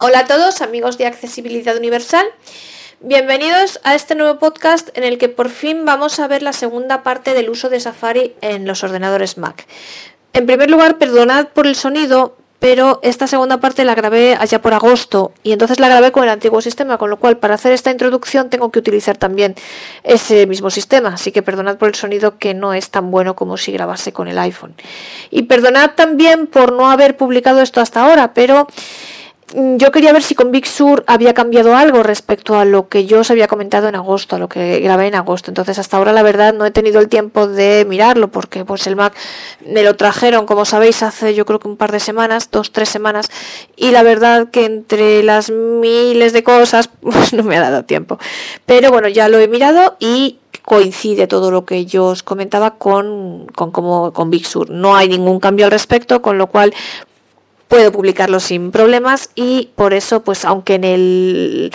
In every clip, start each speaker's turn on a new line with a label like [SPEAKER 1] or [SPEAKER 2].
[SPEAKER 1] Hola a todos, amigos de Accesibilidad Universal. Bienvenidos a este nuevo podcast en el que por fin vamos a ver la segunda parte del uso de Safari en los ordenadores Mac. En primer lugar, perdonad por el sonido, pero esta segunda parte la grabé allá por agosto y entonces la grabé con el antiguo sistema, con lo cual para hacer esta introducción tengo que utilizar también ese mismo sistema, así que perdonad por el sonido que no es tan bueno como si grabase con el iPhone. Y perdonad también por no haber publicado esto hasta ahora, pero yo quería ver si con Big Sur había cambiado algo respecto a lo que yo os había comentado en agosto, a lo que grabé en agosto. Entonces, hasta ahora la verdad no he tenido el tiempo de mirarlo porque pues el Mac me lo trajeron, como sabéis, hace yo creo que un par de semanas, dos, tres semanas, y la verdad que entre las miles de cosas, pues no me ha dado tiempo. Pero bueno, ya lo he mirado y coincide todo lo que yo os comentaba con, con, como, con Big Sur. No hay ningún cambio al respecto, con lo cual puedo publicarlo sin problemas y por eso, pues aunque en el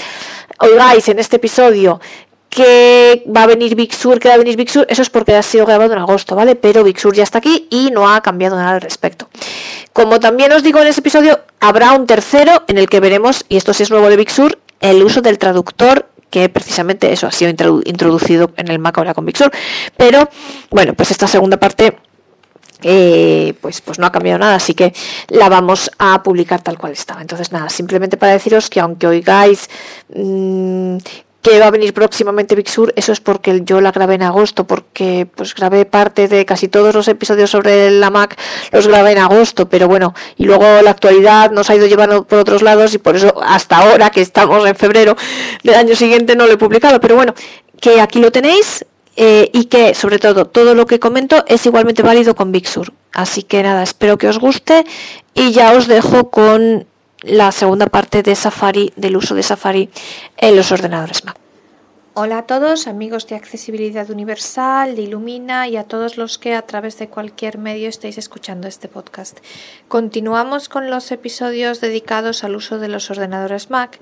[SPEAKER 1] oigáis en este episodio que va a venir Big Sur, que va a venir Big Sur, eso es porque ha sido grabado en agosto, ¿vale? Pero Big Sur ya está aquí y no ha cambiado nada al respecto. Como también os digo en ese episodio, habrá un tercero en el que veremos, y esto sí es nuevo de Big Sur, el uso del traductor que precisamente eso ha sido introducido en el Mac ahora con Big Sur. Pero bueno, pues esta segunda parte eh, pues, pues no ha cambiado nada, así que la vamos a publicar tal cual estaba. Entonces, nada, simplemente para deciros que aunque oigáis mm, que va a venir próximamente Big Sur, eso es porque yo la grabé en agosto, porque pues grabé parte de casi todos los episodios sobre la Mac, los grabé en agosto, pero bueno, y luego la actualidad nos ha ido llevando por otros lados y por eso hasta ahora que estamos en febrero del año siguiente no lo he publicado, pero bueno, que aquí lo tenéis, eh, y que sobre todo todo lo que comento es igualmente válido con Big Sur. Así que nada, espero que os guste y ya os dejo con la segunda parte de Safari, del uso de Safari en los ordenadores Mac. Hola a todos, amigos de Accesibilidad Universal, de Illumina y a todos los que a través de cualquier medio estéis escuchando este podcast. Continuamos con los episodios dedicados al uso de los ordenadores Mac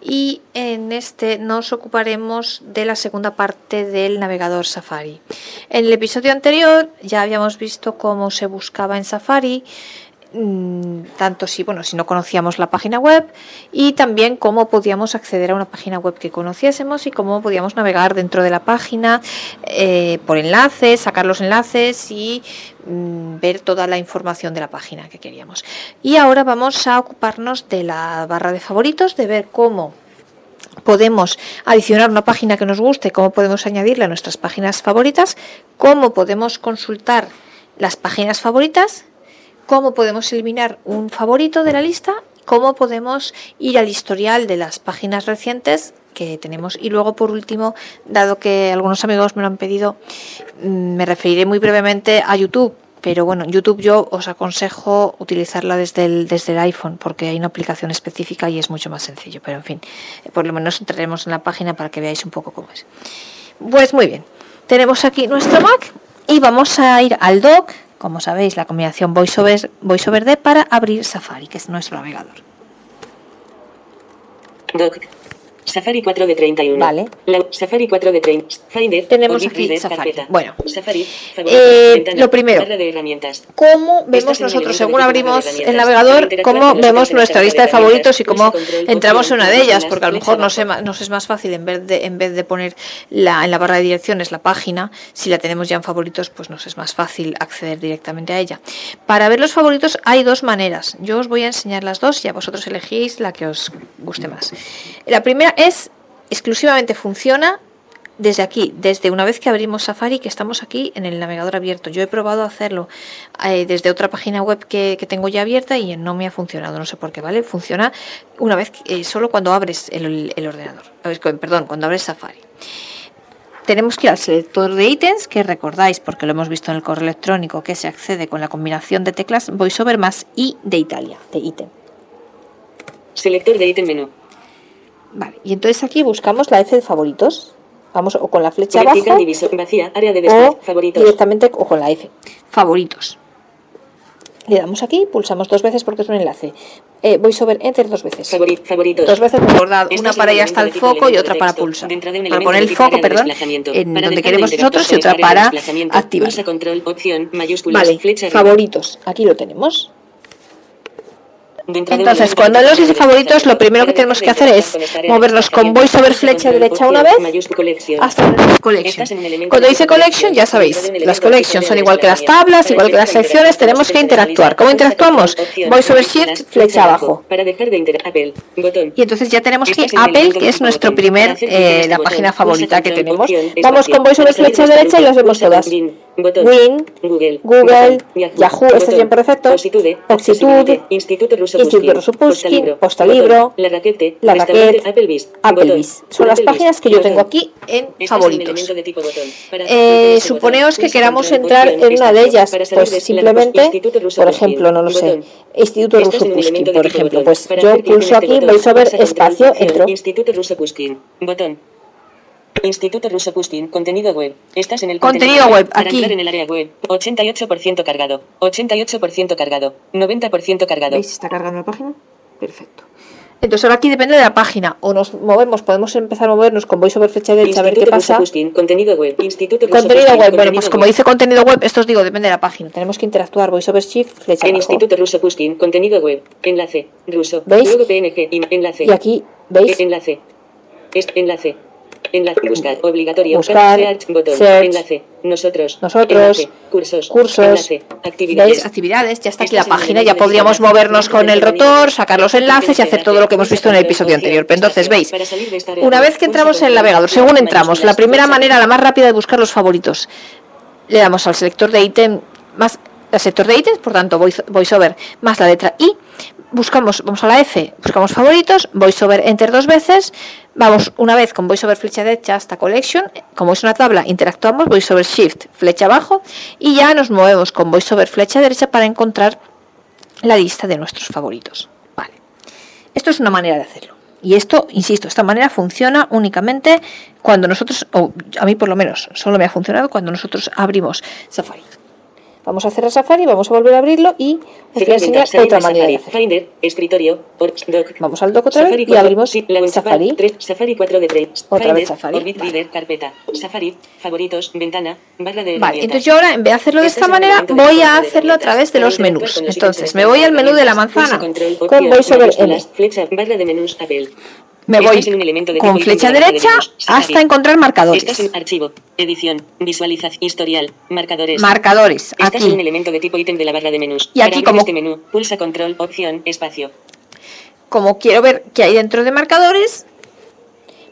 [SPEAKER 1] y en este nos ocuparemos de la segunda parte del navegador Safari. En el episodio anterior ya habíamos visto cómo se buscaba en Safari, tanto si bueno si no conocíamos la página web y también cómo podíamos acceder a una página web que conociésemos y cómo podíamos navegar dentro de la página eh, por enlaces sacar los enlaces y mm, ver toda la información de la página que queríamos. Y ahora vamos a ocuparnos de la barra de favoritos de ver cómo podemos adicionar una página que nos guste, cómo podemos añadirla a nuestras páginas favoritas, cómo podemos consultar las páginas favoritas cómo podemos eliminar un favorito de la lista, cómo podemos ir al historial de las páginas recientes que tenemos. Y luego, por último, dado que algunos amigos me lo han pedido, mm, me referiré muy brevemente a YouTube. Pero bueno, YouTube yo os aconsejo utilizarla desde el, desde el iPhone porque hay una aplicación específica y es mucho más sencillo. Pero en fin, por lo menos entraremos en la página para que veáis un poco cómo es. Pues muy bien, tenemos aquí nuestro Mac y vamos a ir al dock como sabéis, la combinación VoiceOver, VoiceOver D para abrir Safari, que es nuestro navegador.
[SPEAKER 2] Safari 4 de 31.
[SPEAKER 1] Vale.
[SPEAKER 2] Safari 4 de 30.
[SPEAKER 1] Finder. Tenemos aquí Safari. Bueno. Safari. Eh, lo primero. ¿Cómo vemos nosotros, según abrimos el navegador, cómo vemos nuestra lista de favoritos y cómo entramos en una de ellas? Porque a lo mejor nos, nos es más fácil en vez de, en vez de poner la, en la barra de direcciones la página, si la tenemos ya en favoritos, pues nos es más fácil acceder directamente a ella. Para ver los favoritos hay dos maneras. Yo os voy a enseñar las dos y a vosotros elegís la que os guste más. La primera es exclusivamente funciona desde aquí, desde una vez que abrimos Safari, que estamos aquí en el navegador abierto. Yo he probado hacerlo eh, desde otra página web que, tengo ya abierta y no me ha funcionado, no sé por qué, ¿vale? Funciona una vez, eh, solo cuando abres el, ordenador, perdón, cuando abres Safari. Tenemos que ir al selector de ítems, que recordáis, porque lo hemos visto en el correo electrónico, que se accede con la combinación de teclas VoiceOver más I de Italia, de ítem.
[SPEAKER 2] Selector de ítem menú.
[SPEAKER 1] Vale, y entonces aquí buscamos la F de favoritos. Vamos o con la flecha abajo
[SPEAKER 2] vacía, área de
[SPEAKER 1] o favoritos. directamente o con la F. Favoritos. Le damos aquí, pulsamos dos veces porque es un enlace. Eh, voy sobre Enter dos veces.
[SPEAKER 2] favoritos.
[SPEAKER 1] Dos veces recordad, una para ir hasta el foco y otra para pulsar. Para poner el foco, perdón, en donde queremos nosotros y otra para activar. Vale, favoritos. Aquí lo tenemos. Entonces, cuando los dice favoritos, lo primero que tenemos que hacer es movernos con voiceover flecha derecha una vez hasta collection. Cuando dice collection, ya sabéis, las collections son igual que las tablas, igual que las secciones, tenemos que interactuar. ¿Cómo interactuamos? Voiceover shift, flecha abajo. Y entonces ya tenemos
[SPEAKER 2] en el
[SPEAKER 1] Apple, que es nuestro primer, eh,
[SPEAKER 2] este
[SPEAKER 1] la página favorita que tenemos. Vamos con voiceover
[SPEAKER 2] Para salir
[SPEAKER 1] flecha derecha y las vemos todas.
[SPEAKER 2] Win, Google.
[SPEAKER 1] Yahoo, este
[SPEAKER 2] botón.
[SPEAKER 1] siempre perfecto.
[SPEAKER 2] Accesibility, Instituto Ruso
[SPEAKER 1] Ruso Pushkin,
[SPEAKER 2] Postalibro. La raquete,
[SPEAKER 1] La Raquette,
[SPEAKER 2] Applebee's,
[SPEAKER 1] Applebee's. Son las páginas que yo tengo aquí en
[SPEAKER 2] Estás en
[SPEAKER 1] favoritos. Eh, suponeos que queramos entrar en una de ellas, pues simplemente, por ejemplo, no lo sé. Instituto Ruso
[SPEAKER 2] de
[SPEAKER 1] por ejemplo, pues yo pulso
[SPEAKER 2] este
[SPEAKER 1] aquí, voiceover
[SPEAKER 2] pulsa control,
[SPEAKER 1] espacio, entro.
[SPEAKER 2] Instituto Ruso Pushkin, botón. Instituto Ruso Pushkin, contenido web. Estás en el
[SPEAKER 1] Contenido web,
[SPEAKER 2] Para
[SPEAKER 1] aquí.
[SPEAKER 2] entrar en el área web, 88% cargado, 88% cargado, 90% cargado.
[SPEAKER 1] ¿Veis? ¿Está cargando la página? Perfecto. Entonces ahora aquí depende de la página. O nos movemos, podemos empezar a movernos con voiceover flecha derecha a ver qué pasa.
[SPEAKER 2] Pushkin, contenido web. Instituto Ruso
[SPEAKER 1] Contenido
[SPEAKER 2] Pushkin,
[SPEAKER 1] web. Bueno,
[SPEAKER 2] contenido
[SPEAKER 1] pues como
[SPEAKER 2] web.
[SPEAKER 1] dice contenido web, esto os digo, depende de la página. Tenemos que interactuar. Voiceover shift, flecha
[SPEAKER 2] En
[SPEAKER 1] abajo.
[SPEAKER 2] Instituto Ruso Pushkin, contenido web, enlace, ruso,
[SPEAKER 1] ¿Veis?
[SPEAKER 2] luego PNG, enlace,
[SPEAKER 1] Y aquí, ¿veis?
[SPEAKER 2] Enlace, es, enlace, enlace, buscar, obligatorio,
[SPEAKER 1] Buscar,
[SPEAKER 2] search, botón,
[SPEAKER 1] search,
[SPEAKER 2] enlace, nosotros,
[SPEAKER 1] nosotros,
[SPEAKER 2] enlace, cursos,
[SPEAKER 1] cursos,
[SPEAKER 2] enlace, actividades,
[SPEAKER 1] ¿Veis? Actividades, ya está aquí la
[SPEAKER 2] el
[SPEAKER 1] página, ya podríamos movernos con el rotor, sacar los enlaces y hacer todo lo que hemos visto en el episodio anterior. Pero entonces, veis, una vez que entramos en el navegador, según entramos, la primera manera, la más rápida de buscar los favoritos, le damos al selector de ítem más al sector de ítems, por tanto voice- voiceover más la letra I, buscamos, vamos a la F, buscamos favoritos, voiceover enter dos veces, vamos una vez con voiceover flecha derecha hasta collection, como es una tabla, interactuamos, voiceover shift flecha abajo y ya nos movemos con voiceover flecha derecha para encontrar la lista de nuestros favoritos. Vale. Esto es una manera de hacerlo. Y esto, insisto, esta manera funciona únicamente cuando nosotros, o a mí por lo menos, solo me ha funcionado cuando nosotros abrimos Safari. Vamos a cerrar Safari, vamos a volver a abrirlo y os voy a enseñar otra manera de hacer.
[SPEAKER 2] Finder, escritorio, Doc.
[SPEAKER 1] Vamos al doc otra vez y
[SPEAKER 2] 4,
[SPEAKER 1] abrimos Safari.
[SPEAKER 2] Safari 4 de 3.
[SPEAKER 1] Otra vez Safari,
[SPEAKER 2] carpeta. Safari, favoritos, ventana, barra de
[SPEAKER 1] Vale, entonces yo ahora en vez de hacerlo de
[SPEAKER 2] Este
[SPEAKER 1] esta manera, voy a hacerlo a través de los menús. Entonces, me voy al menú de la manzana con VoiceOver N.
[SPEAKER 2] mayúsculas, flecha, barra de menús, Apple.
[SPEAKER 1] Me voy
[SPEAKER 2] un de
[SPEAKER 1] con flecha
[SPEAKER 2] de de
[SPEAKER 1] derecha
[SPEAKER 2] Safari.
[SPEAKER 1] hasta encontrar marcadores.
[SPEAKER 2] Estás en archivo, edición, visualización, historial, marcadores.
[SPEAKER 1] Marcadores,
[SPEAKER 2] Estás en un
[SPEAKER 1] aquí.
[SPEAKER 2] elemento de tipo ítem de la barra de menús.
[SPEAKER 1] Y
[SPEAKER 2] Para
[SPEAKER 1] aquí
[SPEAKER 2] abrir
[SPEAKER 1] como-
[SPEAKER 2] este menú, pulsa control, opción, espacio.
[SPEAKER 1] Como quiero ver qué hay dentro de marcadores,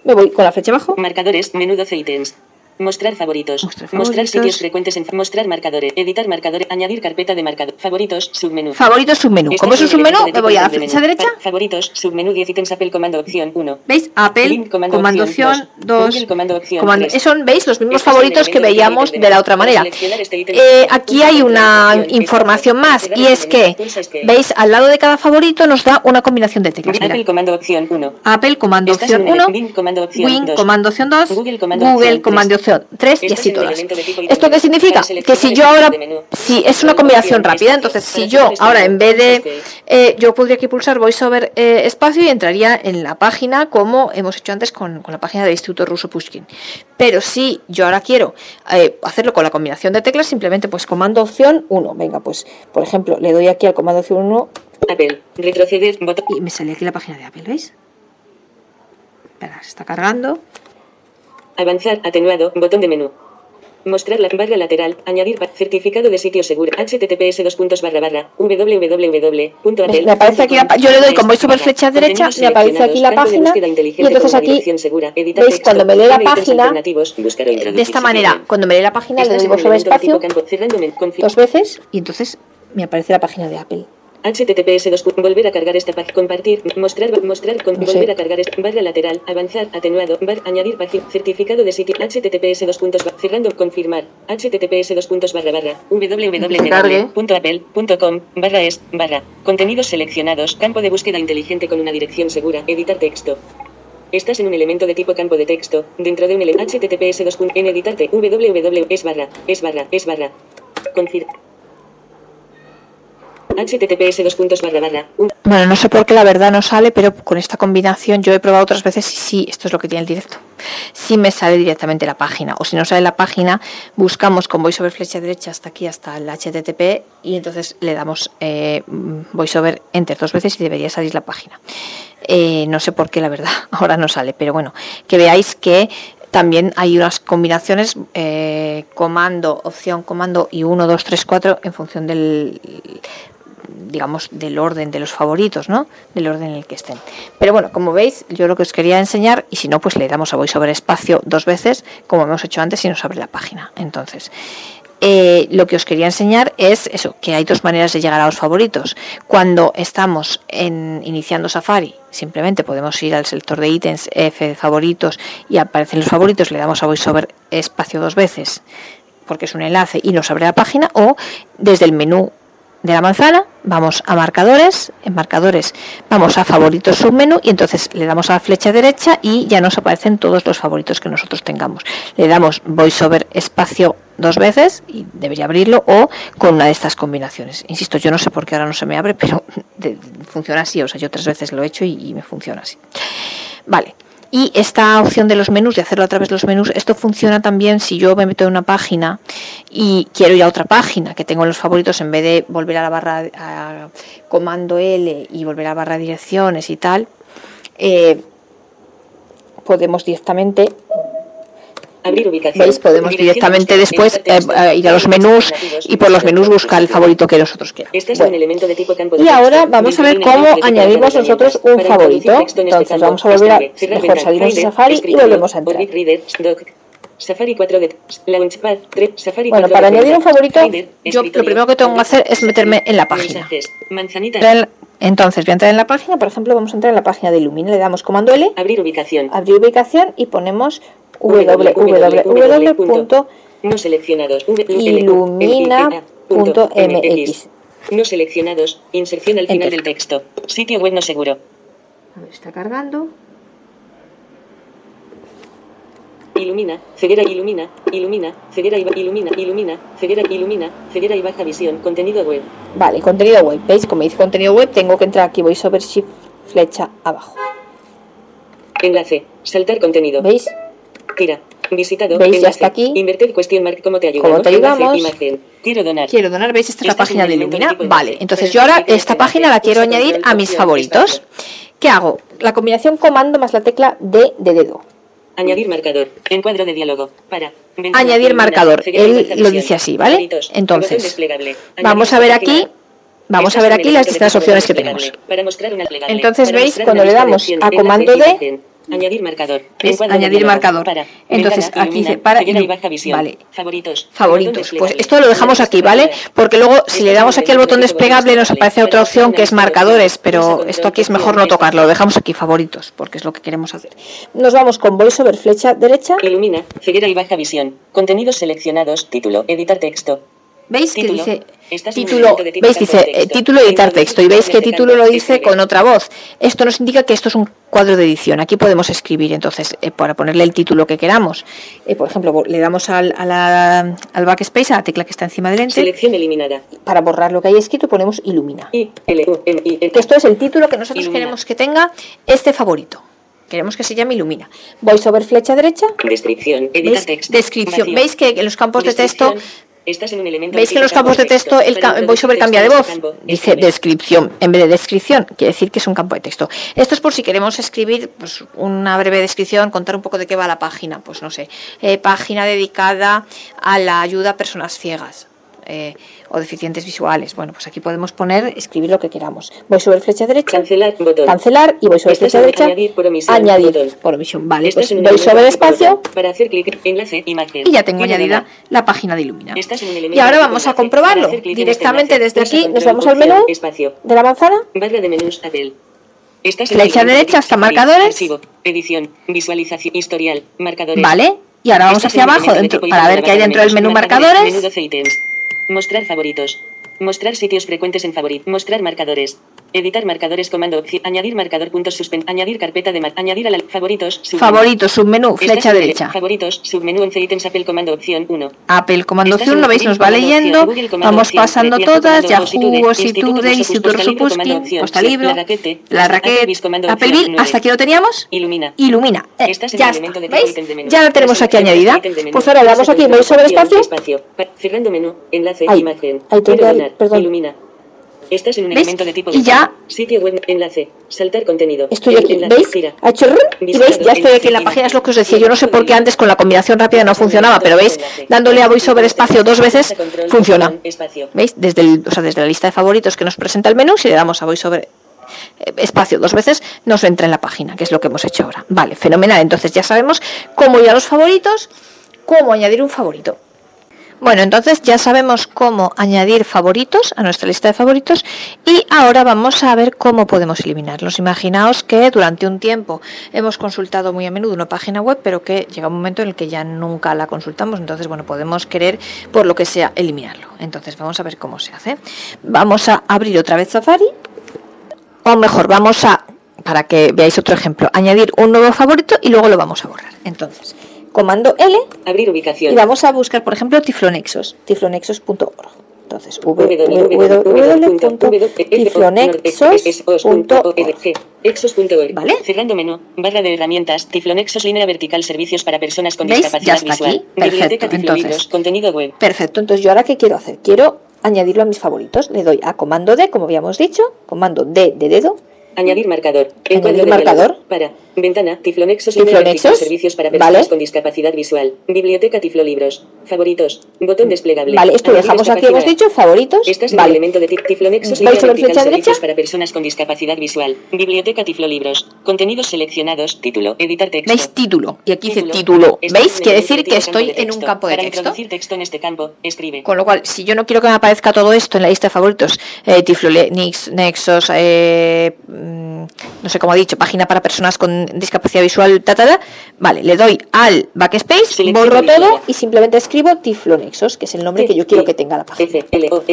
[SPEAKER 1] me voy con la flecha abajo.
[SPEAKER 2] Marcadores, menú 12 ítems. Mostrar favoritos.
[SPEAKER 1] Mostrar, favoritos.
[SPEAKER 2] Mostrar sitios frecuentes en mostrar marcadores. Editar marcadores. Añadir carpeta de marcador. Favoritos, submenú.
[SPEAKER 1] Favoritos, submenú.
[SPEAKER 2] Este
[SPEAKER 1] Como es un submenú, me voy a la flecha derecha.
[SPEAKER 2] favoritos, submenú 10 ítems Apple comando opción 1.
[SPEAKER 1] ¿Veis? Apple
[SPEAKER 2] Link, comando,
[SPEAKER 1] comando
[SPEAKER 2] opción
[SPEAKER 1] 2.
[SPEAKER 2] Comando opción
[SPEAKER 1] comando, son, ¿veis? Los mismos
[SPEAKER 2] este
[SPEAKER 1] favoritos que veíamos de, la otra manera.
[SPEAKER 2] Este
[SPEAKER 1] eh, aquí hay una información más y es que, ¿veis? Al lado de cada favorito nos da una combinación de teclas.
[SPEAKER 2] Apple comando opción 1.
[SPEAKER 1] Apple comando opción 1.
[SPEAKER 2] Win comando opción
[SPEAKER 1] 2.
[SPEAKER 2] Google comando opción
[SPEAKER 1] 3. 3 y así todas. ¿Esto qué significa? Que si yo ahora, si es una combinación rápida, entonces si yo ahora en vez de, eh, yo podría aquí pulsar VoiceOver eh, espacio y entraría en la página como hemos hecho antes con, la página del Instituto Ruso Pushkin. Pero si yo ahora quiero eh, hacerlo con la combinación de teclas, simplemente pues comando opción 1. Venga, pues por ejemplo, le doy aquí al comando opción 1.
[SPEAKER 2] Apple, retroceder, botón.
[SPEAKER 1] Y me sale aquí la página de Apple, ¿veis? Espera, se está cargando.
[SPEAKER 2] Avanzar. Atenuado. Botón de menú. Mostrar la barra lateral. Añadir certificado de sitio seguro. HTTPS dos puntos barra barra. www.apple.
[SPEAKER 1] Me aparece aquí la yo le doy con voiceover flecha derecha, me aparece aquí la página, y entonces aquí, ¿veis? Cuando me lee la página,
[SPEAKER 2] o
[SPEAKER 1] de esta manera, cuando me lee la página le doy
[SPEAKER 2] tipo
[SPEAKER 1] espacio dos veces y entonces me aparece la página de Apple.
[SPEAKER 2] HTTPS 2. Volver a cargar esta página. Compartir. Mostrar. Mostrar. Con,
[SPEAKER 1] No sé.
[SPEAKER 2] volver a cargar esta barra lateral. Avanzar. Atenuado. Bar, añadir página. Certificado de sitio. HTTPS 2. Puntos, cerrando. Confirmar. HTTPS 2. Puntos barra barra. www.apple.com barra es barra. Contenidos seleccionados. Campo de búsqueda inteligente con una dirección segura. Editar texto. Estás en un elemento de tipo campo de texto. Dentro de un elemento HTTPS 2. En editarte. www es barra. Es barra. Es barra. Confir. Https dos puntos barra barra
[SPEAKER 1] Bueno, no sé por qué la verdad no sale, pero con esta combinación yo he probado otras veces y sí, esto es lo que tiene el directo. Sí me sale directamente la página. O si no sale la página, buscamos con VoiceOver flecha derecha hasta aquí, hasta el HTTP, y entonces le damos eh, VoiceOver Enter dos veces y debería salir la página. Eh, no sé por qué, la verdad, ahora no sale, pero bueno, que veáis que también hay unas combinaciones, eh, comando, opción, comando y 1, 2, 3, 4 en función del, digamos, del orden de los favoritos, ¿no? Del orden en el que estén. Pero bueno, como veis, yo lo que os quería enseñar, y si no, pues le damos a VoiceOver espacio dos veces, como hemos hecho antes, y nos abre la página. Entonces, eh, lo que os quería enseñar es eso, que hay dos maneras de llegar a los favoritos. Cuando estamos en, iniciando Safari, simplemente podemos ir al selector de ítems, F favoritos, y aparecen los favoritos, le damos a VoiceOver espacio dos veces, porque es un enlace y nos abre la página, o desde el menú de la manzana, vamos a marcadores, en marcadores vamos a favoritos submenú y entonces le damos a la flecha derecha y ya nos aparecen todos los favoritos que nosotros tengamos. Le damos voiceover espacio dos veces y debería abrirlo o con una de estas combinaciones. Insisto, yo no sé por qué ahora no se me abre, pero funciona así, o sea, yo tres veces lo he hecho y me funciona así. Vale. Y esta opción de los menús, de hacerlo a través de los menús, esto funciona también si yo me meto en una página y quiero ir a otra página que tengo en los favoritos, en vez de volver a la barra comando L y volver a la barra de direcciones y tal, eh, podemos directamente
[SPEAKER 2] abrir ubicación
[SPEAKER 1] ¿Veis? Podemos directamente
[SPEAKER 2] de
[SPEAKER 1] después eh, ir a los menús y por los menús buscar el favorito que nosotros queramos.
[SPEAKER 2] Este es
[SPEAKER 1] Bueno,
[SPEAKER 2] un elemento de tipo campo de
[SPEAKER 1] y ahora vamos a ver cómo añadimos nosotros un favorito.
[SPEAKER 2] este
[SPEAKER 1] Entonces vamos a volver a, mejor salimos de Safari y volvemos a entrar.
[SPEAKER 2] Safari 4 de Launchpad 3, Safari
[SPEAKER 1] Bueno,
[SPEAKER 2] 4
[SPEAKER 1] para añadir un favorito, yo lo primero que tengo que hacer es meterme en la página. Entonces voy a entrar en la página, por ejemplo, vamos a entrar en la página de Illumina, le damos comando L,
[SPEAKER 2] Abrir ubicación.
[SPEAKER 1] abrir ubicación y ponemos www.
[SPEAKER 2] No seleccionados.
[SPEAKER 1] Illumina.mx.
[SPEAKER 2] No seleccionados. Inserción al final
[SPEAKER 1] Enter.
[SPEAKER 2] del texto. Sitio web no seguro.
[SPEAKER 1] A ver, está cargando.
[SPEAKER 2] Ilumina, ceguera ilumina, ilumina, ceguera ilumina, ilumina, ceguera ilumina, ceguera y baja visión, contenido web.
[SPEAKER 1] Vale, contenido web. ¿Veis? Como dice contenido web, tengo que entrar aquí, voy sobre shift flecha abajo.
[SPEAKER 2] Enlace, saltar contenido.
[SPEAKER 1] ¿Veis?
[SPEAKER 2] Tira, visitado.
[SPEAKER 1] ¿Veis? Ya está aquí.
[SPEAKER 2] Question mark, ¿cómo te ayudamos?
[SPEAKER 1] ¿Cómo te ayudamos?
[SPEAKER 2] imagen. Quiero donar.
[SPEAKER 1] Quiero donar, ¿veis? Esta es la página de Illumina. Vale, entonces yo ahora esta página la quiero añadir a mis favoritos. ¿Qué hago? La combinación comando más la tecla D de dedo.
[SPEAKER 2] Añadir marcador. Encuadro de diálogo. Para. Ventana,
[SPEAKER 1] Añadir marcador. Él lo dice así, ¿vale? Entonces. Vamos a ver aquí, vamos a ver aquí las distintas opciones que tenemos.
[SPEAKER 2] Para mostrar una plegable.
[SPEAKER 1] Entonces, ¿veis? Cuando le damos a comando D.
[SPEAKER 2] Añadir marcador.
[SPEAKER 1] Añadir marcador.
[SPEAKER 2] Para.
[SPEAKER 1] Entonces, aquí dice para-
[SPEAKER 2] y baja visión.
[SPEAKER 1] Vale.
[SPEAKER 2] Favoritos.
[SPEAKER 1] Favoritos. Pues esto lo dejamos aquí, ¿vale? Porque luego si le damos aquí al botón desplegable nos aparece otra opción que es marcadores, pero esto aquí es mejor no tocarlo, lo dejamos aquí favoritos, porque es lo que queremos hacer. Nos vamos con VoiceOver flecha derecha.
[SPEAKER 2] Ilumina, ceguera y baja visión. Contenidos seleccionados, título, editar texto.
[SPEAKER 1] ¿Veis que
[SPEAKER 2] Título.
[SPEAKER 1] dice
[SPEAKER 2] un
[SPEAKER 1] título? ¿Veis? Dice eh, título editar texto. Y veis que título lo dice con otra voz. Esto nos indica que esto es un cuadro de edición. Aquí podemos escribir, entonces, eh, para ponerle el título que queramos. Eh, por ejemplo, le damos al, a la- al backspace, a la tecla que está encima del enter.
[SPEAKER 2] Selección eliminada.
[SPEAKER 1] Para borrar lo que hay escrito ponemos ilumina.
[SPEAKER 2] I, L, U, M, I, N.
[SPEAKER 1] Que esto es el título que nosotros
[SPEAKER 2] Ilumina.
[SPEAKER 1] queremos que tenga este favorito. Queremos que se llame Ilumina. VoiceOver flecha derecha.
[SPEAKER 2] Descripción, editar
[SPEAKER 1] ¿Veis?
[SPEAKER 2] texto.
[SPEAKER 1] Descripción.
[SPEAKER 2] Vacío.
[SPEAKER 1] ¿Veis que en los campos de texto.
[SPEAKER 2] Estás en un elemento
[SPEAKER 1] ¿Veis que en los campos de texto el, voiceover cambia de voz? Dice descripción en vez de descripción, quiere decir que es un campo de texto. Esto es por si queremos escribir pues, una breve descripción, contar un poco de qué va la página, pues no sé, eh, página dedicada a la ayuda a personas ciegas. eh, o deficientes visuales. Bueno, pues aquí podemos poner, escribir lo que queramos. VoiceOver flecha derecha,
[SPEAKER 2] Cancelar, botón.
[SPEAKER 1] cancelar y VoiceOver
[SPEAKER 2] Estás
[SPEAKER 1] flecha derecha,
[SPEAKER 2] añadir por omisión,
[SPEAKER 1] añadir
[SPEAKER 2] botón.
[SPEAKER 1] por omisión. Vale,
[SPEAKER 2] Estás
[SPEAKER 1] pues
[SPEAKER 2] elemento de tipo
[SPEAKER 1] espacio
[SPEAKER 2] botón. Para hacer clic, enlace, imagen.
[SPEAKER 1] y ya tengo añadida la página de Illumina. Y ahora vamos a comprobarlo.
[SPEAKER 2] Este
[SPEAKER 1] Directamente desde aquí nos vamos al menú
[SPEAKER 2] Espacio.
[SPEAKER 1] de la manzana.
[SPEAKER 2] Barra de menús Apple.
[SPEAKER 1] Flecha derecha
[SPEAKER 2] de-
[SPEAKER 1] hasta marcadores.
[SPEAKER 2] Archivo, edición, visualización, historial, marcadores.
[SPEAKER 1] Vale, y ahora vamos hacia abajo dentro, para ver qué hay dentro del menú
[SPEAKER 2] Menú
[SPEAKER 1] marcadores.
[SPEAKER 2] 12 ítems. Mostrar favoritos. Mostrar sitios frecuentes en favorit. Mostrar marcadores. Editar marcadores comando opción. Añadir marcador puntos suspend. Añadir carpeta de mar. Añadir a la favoritos. submenú.
[SPEAKER 1] Favoritos, submenú, flecha derecha.
[SPEAKER 2] Favoritos, submenú 11 ítems Apple comando opción 1.
[SPEAKER 1] Apple comando
[SPEAKER 2] Estás
[SPEAKER 1] opción, lo veis, nos va leyendo.
[SPEAKER 2] Google comando
[SPEAKER 1] Vamos
[SPEAKER 2] opción,
[SPEAKER 1] pasando
[SPEAKER 2] Yahoo
[SPEAKER 1] todas. Yahoo,
[SPEAKER 2] Positude,
[SPEAKER 1] Instituto
[SPEAKER 2] Postal sí,
[SPEAKER 1] Libro,
[SPEAKER 2] La Raquete,
[SPEAKER 1] Applebee.
[SPEAKER 2] nueve.
[SPEAKER 1] Hasta aquí lo teníamos.
[SPEAKER 2] Ilumina.
[SPEAKER 1] Ilumina. Eh,
[SPEAKER 2] Estás
[SPEAKER 1] ya está.
[SPEAKER 2] de
[SPEAKER 1] ¿Veis?
[SPEAKER 2] de menú.
[SPEAKER 1] Ya la tenemos aquí añadida. Pues ahora le damos aquí, voy sobre espacio.
[SPEAKER 2] Pa- Cerrando menú. Enlace. Imagen.
[SPEAKER 1] Perdón.
[SPEAKER 2] Ilumina. Estás en un elemento de tipo
[SPEAKER 1] Y ya-
[SPEAKER 2] Sitio web. Enlace. Saltar contenido.
[SPEAKER 1] Estoy aquí,
[SPEAKER 2] Enlace,
[SPEAKER 1] ¿veis?
[SPEAKER 2] gira.
[SPEAKER 1] Ha hecho rrr, y veis, ya estoy aquí en la página, es lo que os decía. Yo no sé por qué antes con la combinación rápida no funcionaba, pero veis, dándole a VoiceOver espacio dos veces, funciona. ¿Veis? Desde, el- o sea, desde la lista de favoritos que nos presenta el menú, si le damos a VoiceOver eh, espacio dos veces, nos entra en la página, que es lo que hemos hecho ahora. Vale, fenomenal. Entonces ya sabemos cómo ir a los favoritos, cómo añadir un favorito. Bueno, entonces ya sabemos cómo añadir favoritos a nuestra lista de favoritos y ahora vamos a ver cómo podemos eliminarlos. Imaginaos que durante un tiempo hemos consultado muy a menudo una página web, pero que llega un momento en el que ya nunca la consultamos, entonces bueno, podemos querer por lo que sea eliminarlo. Entonces vamos a ver cómo se hace. Vamos a abrir otra vez Safari o mejor, vamos a para que veáis otro ejemplo, añadir un nuevo favorito y luego lo vamos a borrar. Entonces, comando L
[SPEAKER 2] Abrir ubicación.
[SPEAKER 1] y vamos a buscar, por ejemplo, tiflonexos, tiflonexos.org. Entonces, www.tiflonexos.org.
[SPEAKER 2] Exos.org.
[SPEAKER 1] ¿Vale?
[SPEAKER 2] Cerrando menú. Barra de herramientas. Tiflonexos línea vertical servicios para personas con
[SPEAKER 1] ¿Veis?
[SPEAKER 2] discapacidad
[SPEAKER 1] Ya está
[SPEAKER 2] visual.
[SPEAKER 1] aquí. Perfecto, entonces.
[SPEAKER 2] Contenido web.
[SPEAKER 1] Perfecto, entonces yo ahora qué quiero hacer? Quiero añadirlo a mis favoritos. Le doy a comando D, como habíamos dicho, comando D de dedo,
[SPEAKER 2] Añadir marcador.
[SPEAKER 1] Añadir
[SPEAKER 2] Encuadre de
[SPEAKER 1] marcador.
[SPEAKER 2] diálogo. Para. Ventana. Tiflonexos.
[SPEAKER 1] Tiflonexos.
[SPEAKER 2] servicios para personas
[SPEAKER 1] Vale.
[SPEAKER 2] con discapacidad visual. Biblioteca Tiflolibros. Favoritos. Botón desplegable.
[SPEAKER 1] Vale, esto lo
[SPEAKER 2] Añadir
[SPEAKER 1] dejamos aquí, hemos dicho, favoritos.
[SPEAKER 2] Estás en el
[SPEAKER 1] Vale.
[SPEAKER 2] elemento de Tiflonexos
[SPEAKER 1] ¿Vais sobre flecha
[SPEAKER 2] servicios
[SPEAKER 1] derecha?
[SPEAKER 2] para personas con discapacidad visual. Biblioteca Tiflolibros. Contenidos seleccionados. Título. Editar texto.
[SPEAKER 1] ¿Veis? Título. Y aquí dice título. ¿Veis?
[SPEAKER 2] en
[SPEAKER 1] Quiere decir que estoy en un campo de
[SPEAKER 2] Para
[SPEAKER 1] texto.
[SPEAKER 2] texto en este campo, escribe.
[SPEAKER 1] Con lo cual, si yo no quiero que me aparezca todo esto en la lista de favoritos, eh, Tiflonix, Nexos, eh, no sé cómo ha dicho, página para personas con discapacidad visual, ta, ta, ta, vale, le doy al backspace, borro todo y simplemente escribo Tiflonexos, que es el nombre que yo quiero que tenga la página.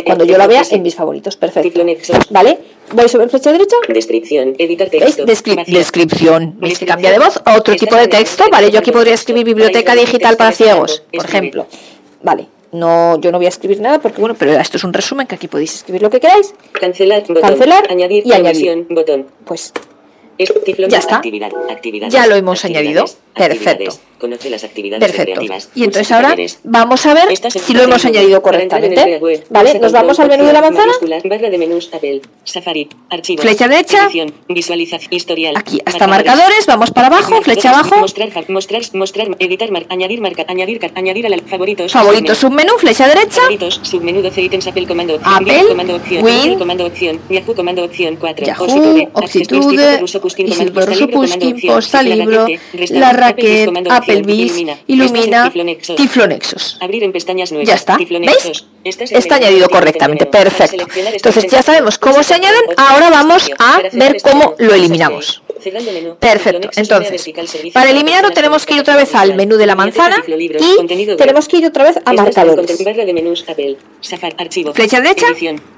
[SPEAKER 1] Cuando yo la vea en mis favoritos, perfecto.
[SPEAKER 2] Tiflonexos.
[SPEAKER 1] ¿Vale? Voy sobre flecha derecha.
[SPEAKER 2] Descripción. Editar texto.
[SPEAKER 1] Descripción. ¿Veis que cambia de voz? Otro tipo de texto. Vale, yo aquí podría escribir biblioteca digital para ciegos, por ejemplo. Vale. No, yo no voy a escribir nada porque, bueno, pero esto es un resumen que aquí podéis escribir lo que queráis.
[SPEAKER 2] Cancelar. Botón.
[SPEAKER 1] Cancelar
[SPEAKER 2] Añadir.
[SPEAKER 1] y añadir.
[SPEAKER 2] Botón.
[SPEAKER 1] Pues Ya está.
[SPEAKER 2] Actividad,
[SPEAKER 1] Ya lo hemos añadido. Perfecto.
[SPEAKER 2] actividades. Conoce las actividades
[SPEAKER 1] perfecto.
[SPEAKER 2] recreativas.
[SPEAKER 1] Y entonces ahora vamos a ver si lo hemos añadido correctamente. Vale, nos vamos al menú de la manzana.
[SPEAKER 2] mayúsculas, barra de menús, Apple, Safari, archivos.
[SPEAKER 1] Flecha derecha.
[SPEAKER 2] visualización, historial.
[SPEAKER 1] Aquí hasta marcadores, vamos para abajo, flecha abajo.
[SPEAKER 2] Mostrar, ja- mostrar, mostrar, editar, mar- añadir marca, añadir, a favoritos.
[SPEAKER 1] Favoritos,
[SPEAKER 2] submenú.
[SPEAKER 1] flecha derecha.
[SPEAKER 2] Favoritos, submenú 12 ítems, Apple comando opción,
[SPEAKER 1] Apple,
[SPEAKER 2] Win comando opción,
[SPEAKER 1] Win,
[SPEAKER 2] Google comando opción, Yahoo comando opción 4,
[SPEAKER 1] Yahoo,
[SPEAKER 2] Oxitude,
[SPEAKER 1] Oxitude,
[SPEAKER 2] Instituto Rusopuskin comando
[SPEAKER 1] Instituto
[SPEAKER 2] postal libro comando
[SPEAKER 1] Rusopuskin,
[SPEAKER 2] opción,
[SPEAKER 1] postal
[SPEAKER 2] La
[SPEAKER 1] libro,
[SPEAKER 2] Raquete,
[SPEAKER 1] La Applebee's,
[SPEAKER 2] Illumina,
[SPEAKER 1] Illumina,
[SPEAKER 2] Tiflonexos.
[SPEAKER 1] Tiflonexos.
[SPEAKER 2] Abrir en pestañas nuevas.
[SPEAKER 1] Ya está. ¿Veis?
[SPEAKER 2] Estás en
[SPEAKER 1] Está añadido correctamente. Perfecto.
[SPEAKER 2] esta
[SPEAKER 1] Entonces ya sabemos cómo se añaden. Ahora vamos a ver cómo lo eliminamos. Perfecto. Entonces, para eliminarlo tenemos que ir otra vez al menú de la manzana y tenemos que ir otra vez a marcadores. Flecha derecha.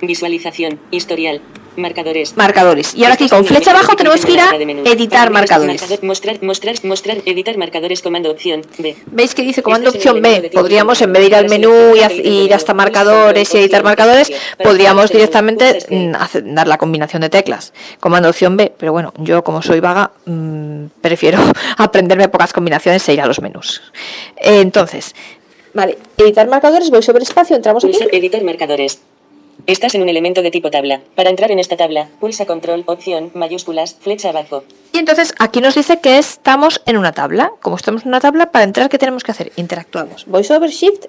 [SPEAKER 2] Visualización. Historial. Marcadores.
[SPEAKER 1] Marcadores. Y ahora aquí con flecha abajo tenemos que ir a editar marcadores.
[SPEAKER 2] marcador- Mostrar, mostrar, mostrar, editar marcadores, comando opción B.
[SPEAKER 1] ¿Veis que dice comando
[SPEAKER 2] en el
[SPEAKER 1] opción B? Podríamos, en
[SPEAKER 2] comando.
[SPEAKER 1] vez de ir al menú y ir hasta marcadores y editar marcadores, podríamos directamente mm, dar la combinación de teclas. Comando opción B, pero bueno, yo como soy vaga, mm, prefiero aprenderme pocas combinaciones e ir a los menús. Entonces, vale, editar marcadores, voy sobre espacio, entramos aquí.
[SPEAKER 2] Editar marcadores. Estás en un elemento de tipo tabla. Para entrar en esta tabla, pulsa control, opción, mayúsculas, flecha abajo.
[SPEAKER 1] Y entonces aquí nos dice que estamos en una tabla. Como estamos en una tabla, para entrar, ¿qué tenemos que hacer? Interactuamos. Voy sobre Shift,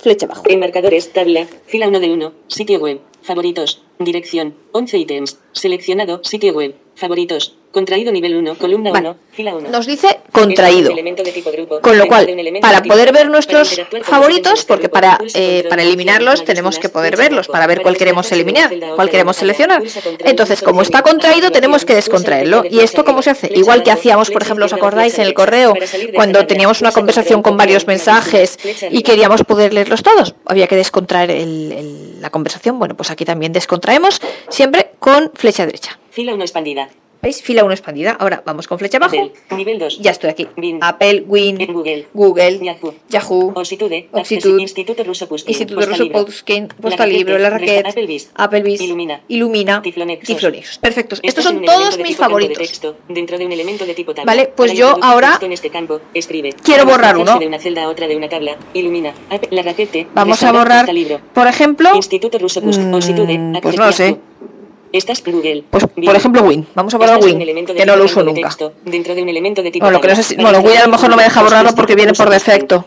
[SPEAKER 1] flecha abajo.
[SPEAKER 2] En marcadores, tabla, fila 1 de 1, sitio web, favoritos, dirección, 11 ítems, seleccionado, sitio web, favoritos, contraído nivel 1, columna
[SPEAKER 1] Vale.
[SPEAKER 2] 1, fila 1.
[SPEAKER 1] Nos dice contraído.
[SPEAKER 2] Elemento de tipo grupo.
[SPEAKER 1] Con lo cual, para poder ver nuestros favoritos, porque para, eh, para eliminarlos tenemos que poder verlos, para ver cuál queremos eliminar, cuál queremos seleccionar. Entonces, como está contraído, tenemos que descontraerlo. ¿Y esto cómo se hace? Igual que hacíamos, por ejemplo, ¿os acordáis en el correo, cuando teníamos una conversación con varios mensajes y queríamos poder leerlos todos? Había que descontraer el- el- la conversación. Bueno, pues aquí también descontraemos siempre con flecha derecha.
[SPEAKER 2] Fila 1 expandida.
[SPEAKER 1] ¿Veis? Fila 1 expandida. Ahora vamos con flecha abajo.
[SPEAKER 2] Apple. Nivel 2.
[SPEAKER 1] Ya estoy aquí.
[SPEAKER 2] Bing.
[SPEAKER 1] Apple, Win,
[SPEAKER 2] Google.
[SPEAKER 1] Google,
[SPEAKER 2] Yahoo.
[SPEAKER 1] Yahoo,
[SPEAKER 2] Oxitude. Instituto Ruso Puskin.
[SPEAKER 1] Instituto Ruso
[SPEAKER 2] Postalibro.
[SPEAKER 1] Pushkin,
[SPEAKER 2] La
[SPEAKER 1] Postalibro,
[SPEAKER 2] Raquette,
[SPEAKER 1] La Raquette,
[SPEAKER 2] Applebee's.
[SPEAKER 1] Applebee's,
[SPEAKER 2] Ilumina.
[SPEAKER 1] Ilumina,
[SPEAKER 2] Tiflonexos.
[SPEAKER 1] Tiflonexos. Perfectos.
[SPEAKER 2] Estás
[SPEAKER 1] Estos
[SPEAKER 2] en
[SPEAKER 1] son todos mis
[SPEAKER 2] campo de
[SPEAKER 1] favoritos.
[SPEAKER 2] texto, dentro de un elemento de tipo tabla.
[SPEAKER 1] Vale, pues
[SPEAKER 2] Para
[SPEAKER 1] yo ahora
[SPEAKER 2] en este campo, escribe.
[SPEAKER 1] quiero borrar uno.
[SPEAKER 2] de una celda a otra de una tabla. Ilumina. App- La raquete.
[SPEAKER 1] Vamos a borrar, por ejemplo,
[SPEAKER 2] Instituto Ruso Puskin.
[SPEAKER 1] mm,
[SPEAKER 2] Oxitude.
[SPEAKER 1] pues no lo sé.
[SPEAKER 2] Estás Google.
[SPEAKER 1] pues por ejemplo Win. Vamos a borrar
[SPEAKER 2] Estás en
[SPEAKER 1] Win, que no lo uso
[SPEAKER 2] de
[SPEAKER 1] nunca.
[SPEAKER 2] texto, dentro de un elemento de tipo
[SPEAKER 1] Bueno, que no sé si, bueno, Win a lo mejor no me deja
[SPEAKER 2] texto
[SPEAKER 1] borrarlo
[SPEAKER 2] en
[SPEAKER 1] porque
[SPEAKER 2] este
[SPEAKER 1] viene por defecto.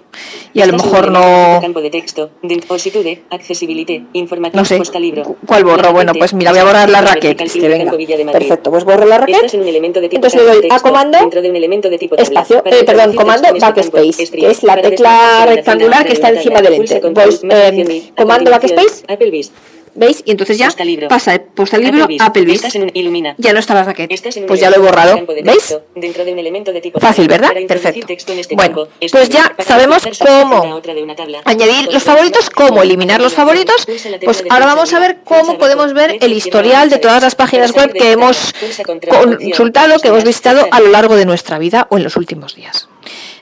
[SPEAKER 1] Y a lo mejor no...
[SPEAKER 2] campo de texto, de Oxitude, accesibility, información
[SPEAKER 1] No sé.
[SPEAKER 2] postalibro.
[SPEAKER 1] ¿Cu- ¿Cuál borro? Bueno, pues mira, voy a borrar la Este, venga. Perfecto, pues borro la
[SPEAKER 2] Estás
[SPEAKER 1] raquete.
[SPEAKER 2] en un elemento de tipo
[SPEAKER 1] Entonces le doy a comando,
[SPEAKER 2] dentro de un elemento de tipo tabla.
[SPEAKER 1] espacio, eh, perdón, comando
[SPEAKER 2] este
[SPEAKER 1] backspace, que es la tecla rectangular que está encima
[SPEAKER 2] de
[SPEAKER 1] del enter.
[SPEAKER 2] Más
[SPEAKER 1] eh, comando backspace. ¿Veis? Y entonces ya
[SPEAKER 2] Postalibro.
[SPEAKER 1] pasa el postalibro
[SPEAKER 2] Applebee's. Estás en un ilumina.
[SPEAKER 1] Ya no está la raqueta. Pues ya lo he borrado.
[SPEAKER 2] de
[SPEAKER 1] ¿Veis?
[SPEAKER 2] Dentro de un elemento de tipo
[SPEAKER 1] Fácil. ¿verdad? Perfecto.
[SPEAKER 2] este
[SPEAKER 1] Bueno, pues
[SPEAKER 2] escribe.
[SPEAKER 1] ya sabemos cómo
[SPEAKER 2] tabla.
[SPEAKER 1] añadir los favoritos, cómo eliminar los favoritos. Pues ahora vamos a ver cómo podemos ver el historial de todas las páginas web que hemos consultado, que hemos visitado a lo largo de nuestra vida o en los últimos días.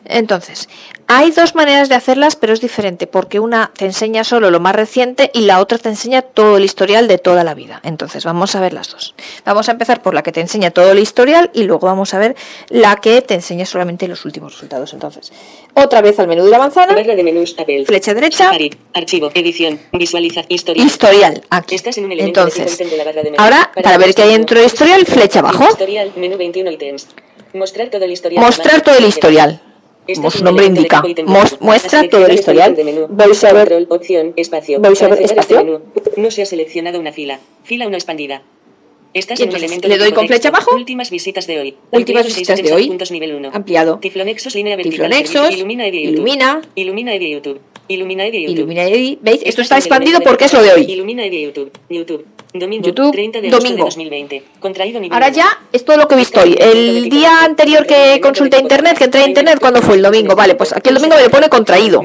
[SPEAKER 1] Entonces, hay dos maneras de hacerlas, pero es diferente, porque una te enseña solo lo más reciente y la otra te enseña todo el historial de toda la vida. Entonces, vamos a ver las dos. Vamos a empezar por la que te enseña todo el historial y luego vamos a ver la que te enseña solamente los últimos resultados. Entonces, otra vez al menú de la manzana,
[SPEAKER 2] Barra de menús,
[SPEAKER 1] flecha derecha,
[SPEAKER 2] Safari, archivo, edición, visualiza, historial.
[SPEAKER 1] historial, aquí.
[SPEAKER 2] Estás en un elemento de
[SPEAKER 1] Entonces,
[SPEAKER 2] tipo de la barra de menú.
[SPEAKER 1] ahora, para ver qué hay dentro del historial, flecha abajo,
[SPEAKER 2] Historial, menú 21 ítems. Mostrar todo el historial.
[SPEAKER 1] mostrar todo el historial. Su nombre indica, muestra todo el historial. Voice over-
[SPEAKER 2] Control, opción, espacio.
[SPEAKER 1] Over
[SPEAKER 2] cerrar este
[SPEAKER 1] espacio.
[SPEAKER 2] no se ha seleccionado una fila. Fila 1 expandida. Estás en un elemento
[SPEAKER 1] le doy con flecha abajo.
[SPEAKER 2] Últimas visitas de hoy.
[SPEAKER 1] Últimas
[SPEAKER 2] Ampliado
[SPEAKER 1] visitas de hoy.
[SPEAKER 2] nivel 1.
[SPEAKER 1] Ampliado.
[SPEAKER 2] Tiflonexos línea vertical.
[SPEAKER 1] Tiflonexos.
[SPEAKER 2] Ilumina.
[SPEAKER 1] Ilumina.
[SPEAKER 2] Ilumina de YouTube. Ilumina de YouTube.
[SPEAKER 1] Ilumina ¿Veis? Esto está expandido porque es lo de hoy.
[SPEAKER 2] Ilumina de YouTube. YouTube. Domingo.
[SPEAKER 1] YouTube,
[SPEAKER 2] 30 de
[SPEAKER 1] domingo.
[SPEAKER 2] de 2020. Contraído
[SPEAKER 1] Ahora ya es todo lo que he visto hoy. El día anterior que consulté internet, que entré a internet, ¿cuándo fue? El domingo. Vale, pues aquí el domingo me lo pone contraído.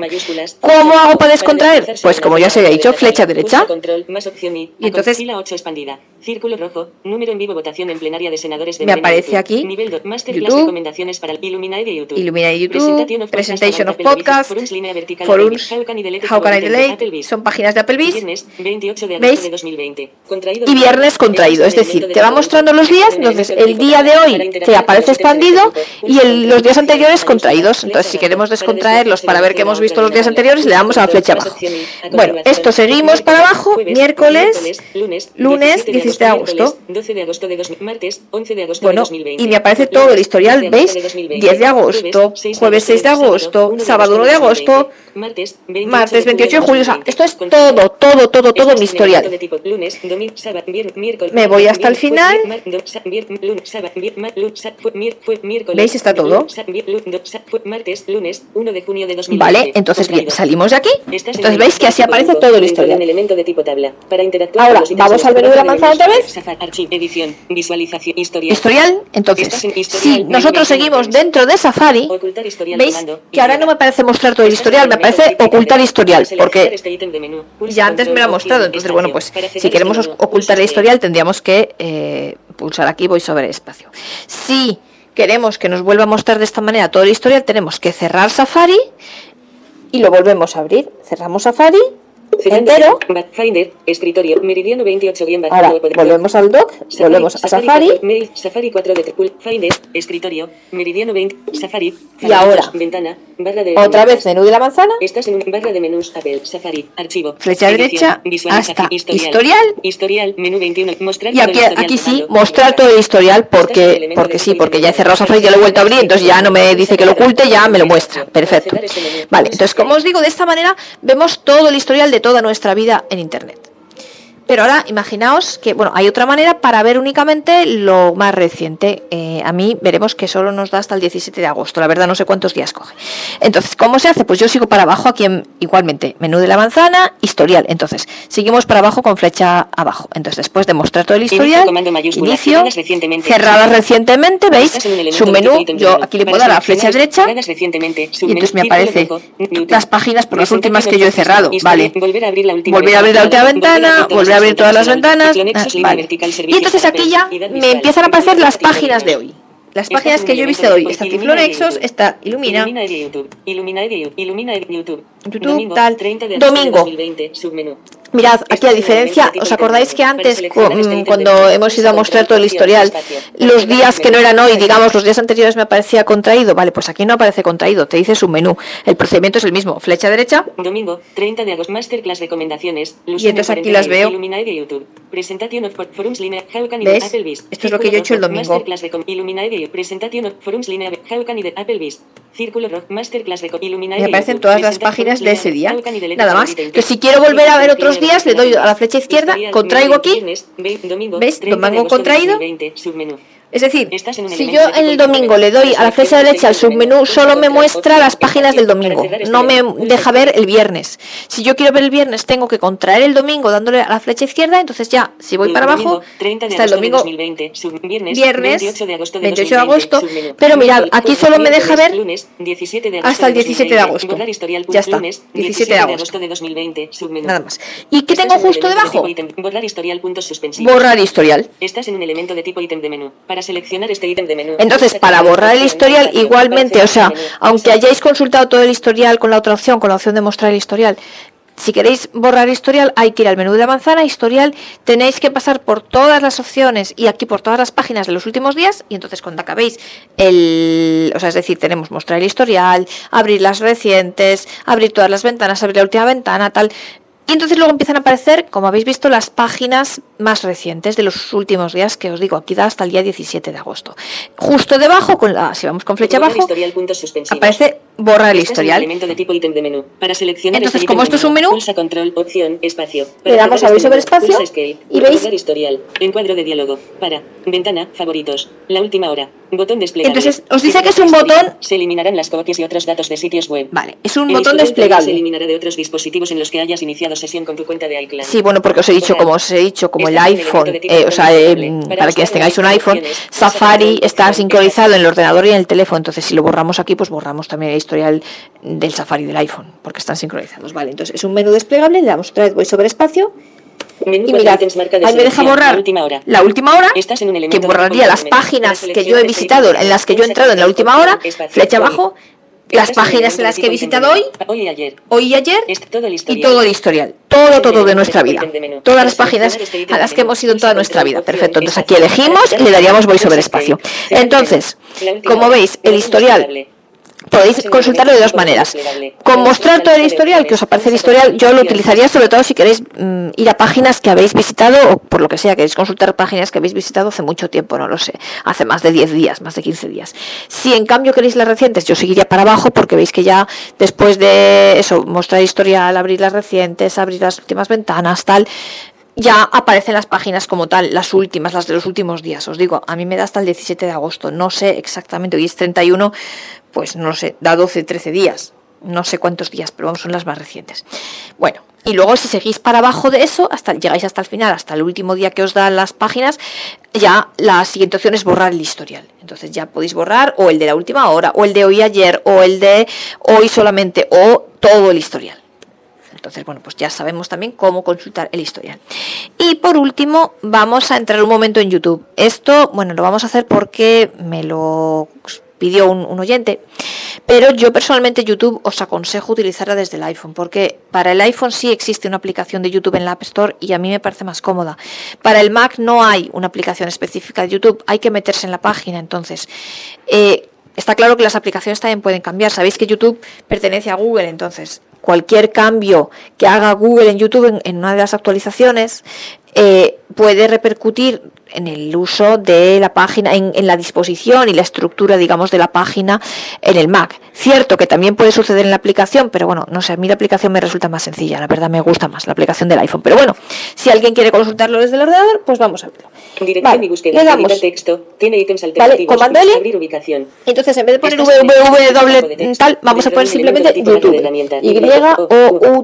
[SPEAKER 1] ¿Cómo hago para descontraer? Pues como ya se había dicho, flecha derecha.
[SPEAKER 2] Y,
[SPEAKER 1] entonces-
[SPEAKER 2] fila 8 expandida. Círculo rojo, número en vivo votación en plenaria de senadores de
[SPEAKER 1] Me aparece aquí,
[SPEAKER 2] Nivel 2 Masterclass
[SPEAKER 1] YouTube.
[SPEAKER 2] recomendaciones para YouTube.
[SPEAKER 1] YouTube,
[SPEAKER 2] Presentation of Podcast, Forums, How can I Applebee's.
[SPEAKER 1] son páginas de Applebee's.
[SPEAKER 2] Viernes 28 de
[SPEAKER 1] ¿Veis?
[SPEAKER 2] agosto de 2020. Contraído
[SPEAKER 1] Y viernes contraído, es decir, te va mostrando los días, entonces el día de hoy te aparece expandido y el- los días anteriores contraídos. Entonces si queremos descontraerlos para ver que hemos visto los días anteriores, le damos a la flecha abajo. Bueno, esto seguimos para abajo, miércoles, lunes 17 de agosto.
[SPEAKER 2] 12 de agosto de 2000, martes 11 de agosto
[SPEAKER 1] Bueno,
[SPEAKER 2] de 2020.
[SPEAKER 1] y me aparece todo el historial,
[SPEAKER 2] Lunes, 10
[SPEAKER 1] ¿veis?
[SPEAKER 2] de 2020,
[SPEAKER 1] 10 de agosto, jueves 6 de agosto, sábado 1 de agosto,
[SPEAKER 2] martes 28
[SPEAKER 1] martes 28 de julio. O sea,
[SPEAKER 2] 2020.
[SPEAKER 1] esto es todo, todo, todo, todo mi historial. Me voy hasta el final. ¿Veis? Está todo.
[SPEAKER 2] lu- sa- vier- lu- do- sa- fue martes, lunes, 1 de junio de 2020.
[SPEAKER 1] Vale, entonces bien, salimos de aquí. Entonces veis que así aparece todo el historial. Ahora, vamos al menú de la manzana otra vez.
[SPEAKER 2] Historial.
[SPEAKER 1] Entonces, si nosotros seguimos dentro de Safari, veis que ahora no me parece mostrar todo el historial, me parece ocultar historial, porque
[SPEAKER 2] este
[SPEAKER 1] ya antes me lo ha mostrado, entonces bueno, pues si queremos
[SPEAKER 2] este menú,
[SPEAKER 1] ocultar el
[SPEAKER 2] pulsa
[SPEAKER 1] historial tendríamos que eh, pulsar aquí voy sobre espacio. Si queremos que nos vuelva a mostrar de esta manera todo el historial, tenemos que cerrar Safari y lo volvemos a abrir. Cerramos Safari entero.
[SPEAKER 2] Finder, escritorio, meridiano 28 bien
[SPEAKER 1] Ahora volvemos al dock, volvemos a Safari.
[SPEAKER 2] 4, mail, Safari 4 de Finder, escritorio, meridiano 20, Safari.
[SPEAKER 1] Y ahora,
[SPEAKER 2] ventana, barra de
[SPEAKER 1] Otra vez menú de la manzana.
[SPEAKER 2] Estás en barra de menús, Apple, Safari, archivo.
[SPEAKER 1] Flecha derecha hasta historial.
[SPEAKER 2] Historial, menú 21, mostrar
[SPEAKER 1] Y aquí, aquí sí, mostrar todo el historial porque, porque sí, porque ya he cerrado Safari, ya lo he vuelto a abrir, entonces ya no me dice que lo oculte, ya me lo muestra. Perfecto. Vale, entonces como os digo, de esta manera vemos todo el historial de toda nuestra vida en Internet. Pero ahora imaginaos que, bueno, hay otra manera para ver únicamente lo más reciente. Eh, a mí veremos que solo nos da hasta el 17 de agosto, la verdad no sé cuántos días coge. Entonces, ¿cómo se hace? Pues yo sigo para abajo aquí en, igualmente, menú de la manzana, historial. Entonces, seguimos para abajo con flecha abajo. Entonces, después de mostrar todo el
[SPEAKER 2] Inicio,
[SPEAKER 1] historial, inicio,
[SPEAKER 2] cerradas recientemente.
[SPEAKER 1] cerradas recientemente, ¿veis? Submenú, yo aquí le puedo dar a la flecha derecha y entonces me aparece las páginas por las últimas que yo he cerrado, vale.
[SPEAKER 2] Volver a abrir la última
[SPEAKER 1] Volver a abrir la última ventana, volver abrir todas las ventanas. Ah, vale. Y entonces aquí ya me empiezan a aparecer las páginas de hoy. Las páginas que yo he visto hoy. Está Tiflonexos, está Ilumina.
[SPEAKER 2] Ilumina de YouTube. YouTube.
[SPEAKER 1] Tal.
[SPEAKER 2] 30 de agosto de
[SPEAKER 1] Domingo.
[SPEAKER 2] 2020, submenú.
[SPEAKER 1] Mirad, aquí a diferencia, ¿os acordáis que antes, mm, cuando hemos ido a mostrar todo el historial, los días que no eran hoy, digamos, los días anteriores me aparecía contraído? Vale, pues aquí no aparece contraído, te dice su menú. El procedimiento es el mismo, flecha derecha,
[SPEAKER 2] Domingo, 30 de agosto. Masterclass recomendaciones.
[SPEAKER 1] Y entonces aquí las veo. ¿Ves? Esto es lo que yo he hecho el domingo.
[SPEAKER 2] Círculo rock. Masterclass
[SPEAKER 1] me aparecen todas las páginas de ese día. Nada más. Que si quiero volver a ver otros le doy a la flecha izquierda, contraigo aquí. ¿Ves?
[SPEAKER 2] 30 de
[SPEAKER 1] Domingo
[SPEAKER 2] agosto de
[SPEAKER 1] contraído.
[SPEAKER 2] 2020, submenú.
[SPEAKER 1] Es decir, si yo en el domingo le doy a la flecha derecha al submenú, solo me muestra las páginas del domingo, no me deja ver el viernes. Si yo quiero ver el viernes, tengo que contraer el domingo dándole a la flecha izquierda, entonces ya, si voy para abajo,
[SPEAKER 2] Domingo, 30 de
[SPEAKER 1] está el domingo
[SPEAKER 2] 2020, sub- viernes,
[SPEAKER 1] viernes,
[SPEAKER 2] 28 de agosto de
[SPEAKER 1] 28 de
[SPEAKER 2] 2020,
[SPEAKER 1] agosto,
[SPEAKER 2] submenú.
[SPEAKER 1] pero mirad, aquí solo me deja ver
[SPEAKER 2] lunes, 17 de agosto
[SPEAKER 1] hasta el 17 de
[SPEAKER 2] 2020,
[SPEAKER 1] agosto. Ya está,
[SPEAKER 2] lunes,
[SPEAKER 1] 17 de agosto.
[SPEAKER 2] de 2020, submenú.
[SPEAKER 1] nada más. ¿Y qué tengo justo debajo?
[SPEAKER 2] borrar historial.
[SPEAKER 1] Borrar.
[SPEAKER 2] Estás en un elemento de tipo ítem de menú. Para seleccionar este ítem de menú.
[SPEAKER 1] Entonces, para borrar el historial, igualmente, o sea, aunque hayáis consultado todo el historial con la otra opción, con la opción de mostrar el historial, si queréis borrar historial, hay que ir al menú de la manzana, historial, tenéis que pasar por todas las opciones y aquí por todas las páginas de los últimos días, y entonces cuando acabéis el, o sea, es decir, tenemos mostrar el historial, abrir las recientes, abrir todas las ventanas, abrir la última ventana, tal. Y entonces luego empiezan a aparecer, como habéis visto, las páginas más recientes de los últimos días, que os digo, aquí da hasta el día 17 de agosto. Justo debajo, con la, si vamos con flecha
[SPEAKER 2] borrar
[SPEAKER 1] abajo, aparece borrar el
[SPEAKER 2] un
[SPEAKER 1] historial.
[SPEAKER 2] elemento de tipo ítem de menú. Para seleccionar
[SPEAKER 1] Entonces,
[SPEAKER 2] este
[SPEAKER 1] como esto es un menú,
[SPEAKER 2] pulsa control, opción, espacio.
[SPEAKER 1] le damos a
[SPEAKER 2] este
[SPEAKER 1] voiceover
[SPEAKER 2] menú,
[SPEAKER 1] espacio
[SPEAKER 2] escape,
[SPEAKER 1] y veis-
[SPEAKER 2] historial, encuadro de diálogo, para, ventana, favoritos, la última hora, botón desplegable.
[SPEAKER 1] Entonces, os dice que es un
[SPEAKER 2] este
[SPEAKER 1] botón-
[SPEAKER 2] Se eliminarán las cookies y otros datos de sitios web.
[SPEAKER 1] Vale, es un
[SPEAKER 2] El
[SPEAKER 1] botón
[SPEAKER 2] también Se
[SPEAKER 1] desplegable.
[SPEAKER 2] eliminará de otros dispositivos en los que hayas iniciado sesión con tu cuenta de iCloud.
[SPEAKER 1] Sí, bueno, porque os he dicho, como os he dicho, como el
[SPEAKER 2] un
[SPEAKER 1] iPhone, eh, o sea,
[SPEAKER 2] desplegable.
[SPEAKER 1] em,
[SPEAKER 2] Para
[SPEAKER 1] para quienes tengáis un iPhone, Safari está sincronizado en el ordenador y en el teléfono, entonces si lo borramos aquí, pues borramos también el historial del Safari del iPhone, porque están sincronizados. Vale, entonces es un menú desplegable, le damos otra vez voy sobre espacio
[SPEAKER 2] Menú
[SPEAKER 1] y mirad, ahí me deja borrar
[SPEAKER 2] la última hora.
[SPEAKER 1] la última hora,
[SPEAKER 2] Estás en un
[SPEAKER 1] que borraría las páginas que yo he visitado,
[SPEAKER 2] este
[SPEAKER 1] en las que yo he entrado en la última hora, flecha abajo, las páginas en las que he visitado hoy.
[SPEAKER 2] Hoy y ayer.
[SPEAKER 1] hoy y ayer,
[SPEAKER 2] Este- todo el
[SPEAKER 1] y
[SPEAKER 2] historial.
[SPEAKER 1] todo el historial, todo, todo de nuestra vida, todas las páginas a las que hemos ido en toda nuestra vida. Perfecto, entonces aquí elegimos y le daríamos voy sobre espacio. Entonces, como veis, el historial podéis consultarlo de dos maneras. Con mostrar todo el historial, que os aparece el historial, yo lo utilizaría sobre todo si queréis mm, ir a páginas que habéis visitado o por lo que sea, queréis consultar páginas que habéis visitado hace mucho tiempo, no lo sé, hace más de 10 días, más de 15 días. Si en cambio queréis las recientes, yo seguiría para abajo porque veis que ya después de eso, mostrar historial, abrir las recientes, abrir las últimas ventanas, tal, ya aparecen las páginas como tal, las últimas, las de los últimos días. Os digo, a mí me da hasta el 17 de agosto, no sé exactamente, hoy es 31, pues no lo sé, da 12, 13 días, no sé cuántos días, pero vamos, son las más recientes. Bueno, y luego si seguís para abajo de eso, hasta llegáis hasta el final, hasta el último día que os dan las páginas, ya la siguiente opción es borrar el historial. Entonces ya podéis borrar o el de la última hora, o el de hoy ayer, o el de hoy solamente, o todo el historial. Entonces, bueno, pues ya sabemos también cómo consultar el historial. Y por último, vamos a entrar un momento en YouTube. Esto, bueno, lo vamos a hacer porque me lo pidió un, oyente. Pero yo personalmente YouTube os aconsejo utilizarla desde el iPhone, porque para el iPhone sí existe una aplicación de YouTube en la App Store y a mí me parece más cómoda. Para el Mac no hay una aplicación específica de YouTube, hay que meterse en la página. Entonces, eh, está claro que las aplicaciones también pueden cambiar. Sabéis que YouTube pertenece a Google, entonces cualquier cambio que haga Google en YouTube en, una de las actualizaciones eh, puede repercutir en el uso de la página, en, en, la disposición y la estructura, digamos, de la página en el Mac. Cierto que también puede suceder en la aplicación, pero bueno, no sé, a mí la aplicación me resulta más sencilla, la verdad me gusta más la aplicación del iPhone. Pero bueno, si alguien quiere consultarlo desde el ordenador, pues vamos a verlo.
[SPEAKER 2] Dirección
[SPEAKER 1] Vale,
[SPEAKER 2] y búsqueda.
[SPEAKER 1] le damos.
[SPEAKER 2] Texto. Tiene ítems
[SPEAKER 1] Vale,
[SPEAKER 2] alternativos.
[SPEAKER 1] comando L.
[SPEAKER 2] Abrir ubicación.
[SPEAKER 1] Entonces, en vez de poner www tal, vamos a poner simplemente YouTube.
[SPEAKER 2] herramienta.
[SPEAKER 1] Y-O-U-T-V-E.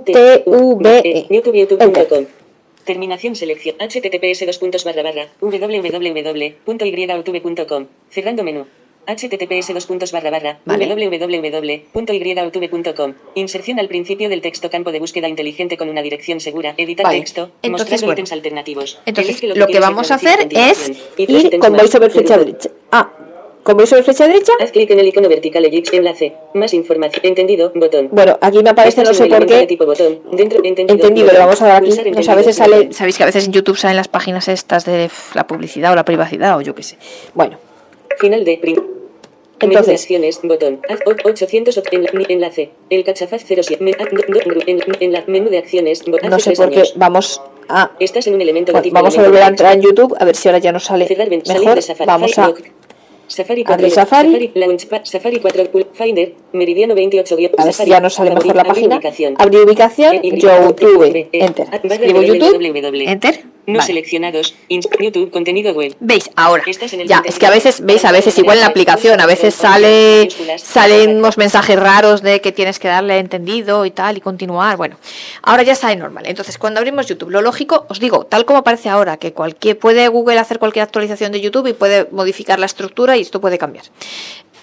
[SPEAKER 2] Terminación selección. https dos puntos barra barra www.youtube.com. Cerrando menú. https dos puntos barra barra
[SPEAKER 1] Vale.
[SPEAKER 2] www.youtube.com Inserción al principio del texto campo de búsqueda inteligente con una dirección segura. Editar
[SPEAKER 1] Vale.
[SPEAKER 2] texto.
[SPEAKER 1] Entonces,
[SPEAKER 2] Mostrar
[SPEAKER 1] bueno.
[SPEAKER 2] ítems alternativos.
[SPEAKER 1] Entonces, lo que
[SPEAKER 2] quieres
[SPEAKER 1] vamos a hacer es ir con voiceover flecha Con voiceover flecha derecha.
[SPEAKER 2] Haz clic en el icono vertical elipse enlace. Más información. Entendido. Botón.
[SPEAKER 1] Bueno, aquí me aparece, no
[SPEAKER 2] Estás
[SPEAKER 1] sé por
[SPEAKER 2] elemento de
[SPEAKER 1] qué.
[SPEAKER 2] tipo botón. Dentro, entendido.
[SPEAKER 1] Entendido, le
[SPEAKER 2] botón.
[SPEAKER 1] vamos a dar aquí.
[SPEAKER 2] Pulsar
[SPEAKER 1] Pues a veces sale, sabéis que a veces en YouTube salen las páginas estas de la publicidad o la privacidad o yo qué sé. Bueno,
[SPEAKER 2] Final de prim- Menú de
[SPEAKER 1] entonces,
[SPEAKER 2] acciones, botón. Haz o- 800 o- enla- mi- enlace. El cachafaz 07. Men- do- do- gru- en- en la- menú de acciones.
[SPEAKER 1] no sé por qué vamos a.
[SPEAKER 2] Estás en un elemento de tipo
[SPEAKER 1] vamos a volver a
[SPEAKER 2] de
[SPEAKER 1] entrar en YouTube a ver si ahora ya nos sale
[SPEAKER 2] Cerrar ven- salir
[SPEAKER 1] mejor.
[SPEAKER 2] de.
[SPEAKER 1] Vamos a.
[SPEAKER 2] Safari 4.
[SPEAKER 1] abrir Safari.
[SPEAKER 2] Safari Launchpad. Safari 4. Pul- Finder. Meridiano 28. guión-
[SPEAKER 1] A ver si
[SPEAKER 2] Safari.
[SPEAKER 1] ya nos sale mejor la
[SPEAKER 2] Abrir
[SPEAKER 1] página.
[SPEAKER 2] ubicación.
[SPEAKER 1] Abrir ubicación,
[SPEAKER 2] Eh, y-
[SPEAKER 1] YouTube. Enter. Escribo YouTube. Enter.
[SPEAKER 2] No
[SPEAKER 1] Vale.
[SPEAKER 2] seleccionados. YouTube. Contenido web.
[SPEAKER 1] ¿Veis? Ahora.
[SPEAKER 2] Estás en el
[SPEAKER 1] Ya, es que a veces, veis, a veces igual en la aplicación, a veces sale, salen unos mensajes raros de que tienes que darle entendido y tal y continuar. Bueno, ahora ya sale normal. Entonces, cuando abrimos YouTube, lo lógico, os digo, tal como aparece ahora, que cualquier, puede Google hacer cualquier actualización de YouTube y puede modificar la estructura y esto puede cambiar.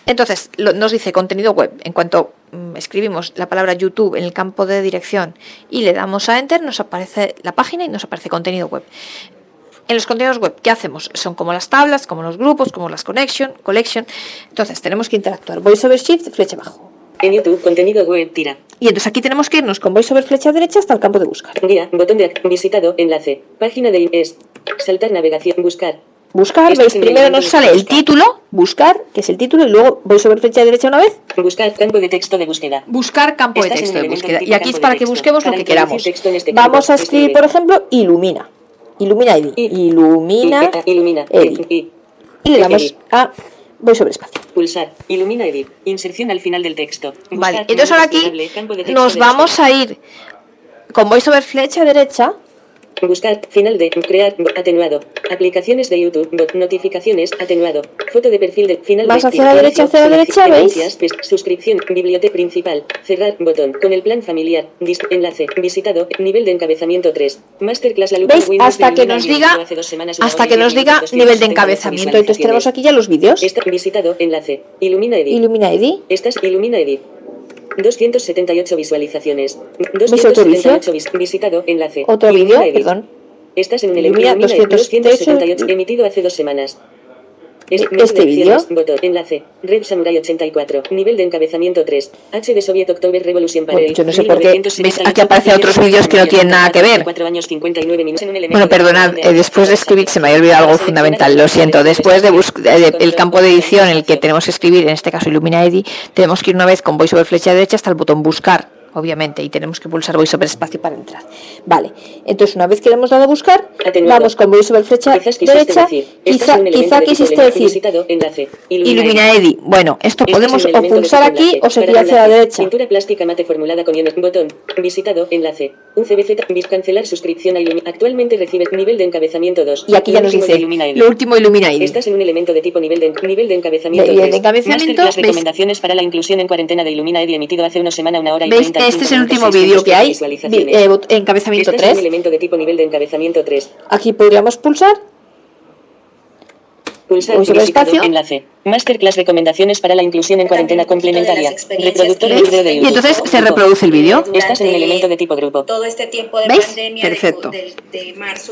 [SPEAKER 1] Entonces, lo- nos dice contenido web. En cuanto mm, escribimos la palabra YouTube en el campo de dirección y le damos a Enter, nos aparece la página y nos aparece contenido web. En los contenidos web, ¿qué hacemos? Son como las tablas, como los grupos, como las connection, collection. Entonces, tenemos que interactuar. VoiceOver Shift, flecha abajo.
[SPEAKER 2] En YouTube. Contenido web. Tira.
[SPEAKER 1] Y entonces aquí tenemos que irnos con VoiceOver flecha derecha hasta el campo de buscar.
[SPEAKER 2] Guía. Botón de visitado. Enlace. Página de es. Saltar navegación. Buscar.
[SPEAKER 1] Buscar, veis, primero nos sale el título, buscar, que es el título, y luego VoiceOver flecha derecha una vez.
[SPEAKER 2] Buscar. Campo de texto de búsqueda.
[SPEAKER 1] Buscar campo de
[SPEAKER 2] Estás en
[SPEAKER 1] texto de búsqueda. Y aquí es para que busquemos lo que queramos.
[SPEAKER 2] texto en este
[SPEAKER 1] Vamos a escribir,
[SPEAKER 2] escribe.
[SPEAKER 1] por ejemplo, ilumina. Ilumina Edi. Ilumina
[SPEAKER 2] I- ilumina.
[SPEAKER 1] Edi. Y le damos a VoiceOver espacio.
[SPEAKER 2] Pulsar. Ilumina edit. Inserción al final del texto.
[SPEAKER 1] Vale, entonces ahora aquí nos vamos a ir con VoiceOver flecha derecha.
[SPEAKER 2] Buscar. Final de. Crear. Atenuado. Aplicaciones de YouTube. Notificaciones. Atenuado. Foto de perfil de. Final de.
[SPEAKER 1] hacia la derecha, hacia la derecha, ¿veis?
[SPEAKER 2] Suscripción. Biblioteca principal. Cerrar. Botón. Con el plan familiar. enlace. Visitado. Nivel de encabezamiento 3. Masterclass la
[SPEAKER 1] ¿Veis? Hasta que nos diga, hasta que nos diga nivel de
[SPEAKER 2] 278
[SPEAKER 1] encabezamiento. Entonces tenemos aquí ya los vídeos.
[SPEAKER 2] Visitado. Enlace. Ilumina edit.
[SPEAKER 1] Ilumina Edi.
[SPEAKER 2] Estás Ilumina Edit. 278 visualizaciones.
[SPEAKER 1] otro
[SPEAKER 2] 278 vis- visitado. Enlace.
[SPEAKER 1] Otro vídeo, perdón.
[SPEAKER 2] Estás en un elemento. Ilumina Edit
[SPEAKER 1] 278,
[SPEAKER 2] 278 emitido hace dos semanas. Es-
[SPEAKER 1] ¿Este vídeo?
[SPEAKER 2] Enlace. Red Samurai 84. Nivel de encabezamiento 3. H de Soviet October Revolution
[SPEAKER 1] Bueno,
[SPEAKER 2] Parel.
[SPEAKER 1] yo no sé por qué,
[SPEAKER 2] 1978,
[SPEAKER 1] ¿ves? Aquí aparecen otros vídeos que no tienen nada que ver.
[SPEAKER 2] 4 años 59 minutos en un elemento
[SPEAKER 1] Bueno, perdonad, eh, después de escribir se me había olvidado algo fundamental, lo siento. Después de de- el campo de edición en el que tenemos que escribir, en este caso Illumina Edi, tenemos que ir una vez con VoiceOver flecha derecha hasta el botón buscar, obviamente, y tenemos que pulsar voy sobre espacio para entrar. Vale, entonces una vez que le hemos dado a buscar, vamos con voy
[SPEAKER 2] sobre flecha
[SPEAKER 1] derecha, quizá, quizá quisiste decir ilumina Eddy. Bueno, esto
[SPEAKER 2] este
[SPEAKER 1] podemos
[SPEAKER 2] es
[SPEAKER 1] o pulsar aquí o seguir hacia la derecha.
[SPEAKER 2] Pintura plástica mate formulada con botón, visitado, enlace, un CBZ, cancelar suscripción a Actualmente recibes nivel de encabezamiento 2.
[SPEAKER 1] Y aquí ya nos dice, lo último ilumina Eddy.
[SPEAKER 2] Estás en un elemento de tipo nivel de, nivel de encabezamiento
[SPEAKER 1] de,
[SPEAKER 2] 3.
[SPEAKER 1] Encabezamiento,
[SPEAKER 2] Masterclass, recomendaciones para la inclusión en cuarentena de Illumina Eddy emitido hace una semana, una hora y 30
[SPEAKER 1] este es el último
[SPEAKER 2] 600
[SPEAKER 1] vídeo que hay, eh, encabezamiento
[SPEAKER 2] Estás en un
[SPEAKER 1] 3.
[SPEAKER 2] elemento de tipo nivel de encabezamiento 3.
[SPEAKER 1] Aquí podríamos pulsar
[SPEAKER 2] Pulsar
[SPEAKER 1] espacio.
[SPEAKER 2] enlace. Masterclass recomendaciones para la inclusión en cuarentena complementaria. Reproductor de
[SPEAKER 1] ¿Veis?
[SPEAKER 2] vídeo de
[SPEAKER 1] Y
[SPEAKER 2] YouTube.
[SPEAKER 1] entonces se reproduce el vídeo.
[SPEAKER 2] Estás en un elemento de tipo grupo.
[SPEAKER 3] Todo este tiempo de
[SPEAKER 1] ¿Veis?
[SPEAKER 3] pandemia de-
[SPEAKER 1] Perfecto.
[SPEAKER 3] De, de marzo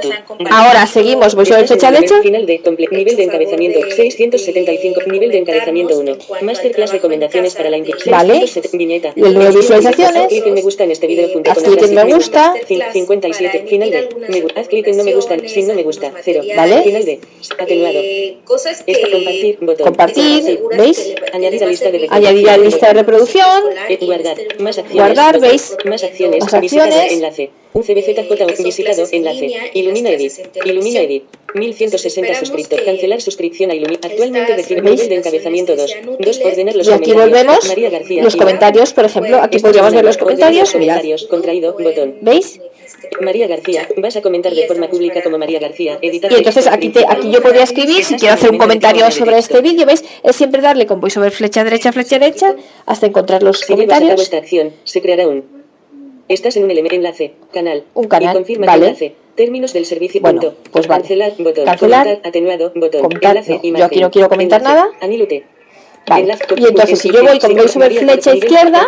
[SPEAKER 1] Ahora seguimos, voy sobre
[SPEAKER 2] el nivel
[SPEAKER 1] derecha.
[SPEAKER 2] Final de nivel de encabezamiento 675. Nivel de encabezamiento 1. Masterclass recomendaciones para la inclusión.
[SPEAKER 1] Vale.
[SPEAKER 2] 670, Viñeta.
[SPEAKER 1] Y el número de visualizaciones.
[SPEAKER 2] Haz clic en me gusta en este vídeo. junto
[SPEAKER 1] Haz clic en
[SPEAKER 2] el
[SPEAKER 1] me gusta.
[SPEAKER 2] Cin- 57. Final de. Haz clic en no me gusta. Sin no me gusta. 0.
[SPEAKER 1] Vale.
[SPEAKER 2] Final de. Atenuado.
[SPEAKER 3] Cosas que
[SPEAKER 2] Esta compartir. Botón.
[SPEAKER 1] Compartir, ¿veis?
[SPEAKER 2] Añadir a lista de reproducción.
[SPEAKER 1] Añadir a lista de reproducción.
[SPEAKER 2] Guardar. Más acciones.
[SPEAKER 1] Guardar. ¿veis?
[SPEAKER 2] Más acciones.
[SPEAKER 1] Más acciones.
[SPEAKER 2] enlace. Un CBZJ visitado. Enlace. Ilumina Edit. Ilumina Edit. 1160 suscriptor. Cancelar suscripción a Ilumina. Actualmente recibe nivel de encabezamiento 2. 2. Ordenar los
[SPEAKER 1] Y aquí volvemos.
[SPEAKER 2] María García.
[SPEAKER 1] Los comentarios, por ejemplo, aquí
[SPEAKER 2] Esto
[SPEAKER 1] podríamos ver los comentarios. Mirad.
[SPEAKER 2] Contraído. Botón.
[SPEAKER 1] ¿Veis?
[SPEAKER 2] María García. Vas a comentar de forma pública como María García. Editar
[SPEAKER 1] Y entonces aquí, te, aquí yo podría escribir, si quiero hacer un comentario sobre este vídeo, ¿veis? Es siempre darle con voiceover flecha derecha, flecha derecha, hasta encontrar los
[SPEAKER 2] Si llevas a cabo
[SPEAKER 1] comentarios.
[SPEAKER 2] esta acción, se creará un. Estás en un elemento enlace, canal.
[SPEAKER 1] Un canal,
[SPEAKER 2] Y confirma
[SPEAKER 1] vale.
[SPEAKER 2] enlace. Términos del servicio.
[SPEAKER 1] Bueno,
[SPEAKER 2] punto.
[SPEAKER 1] pues vale.
[SPEAKER 2] Cancelar, botón.
[SPEAKER 1] Cancelar.
[SPEAKER 2] Comentar, atenuado, botón.
[SPEAKER 1] Comentar,
[SPEAKER 2] enlace,
[SPEAKER 1] no, yo aquí no quiero comentar
[SPEAKER 2] Enlace,
[SPEAKER 1] nada.
[SPEAKER 2] Anilute.
[SPEAKER 1] Vale. Y entonces, si yo voy con voy sobre flecha izquierda,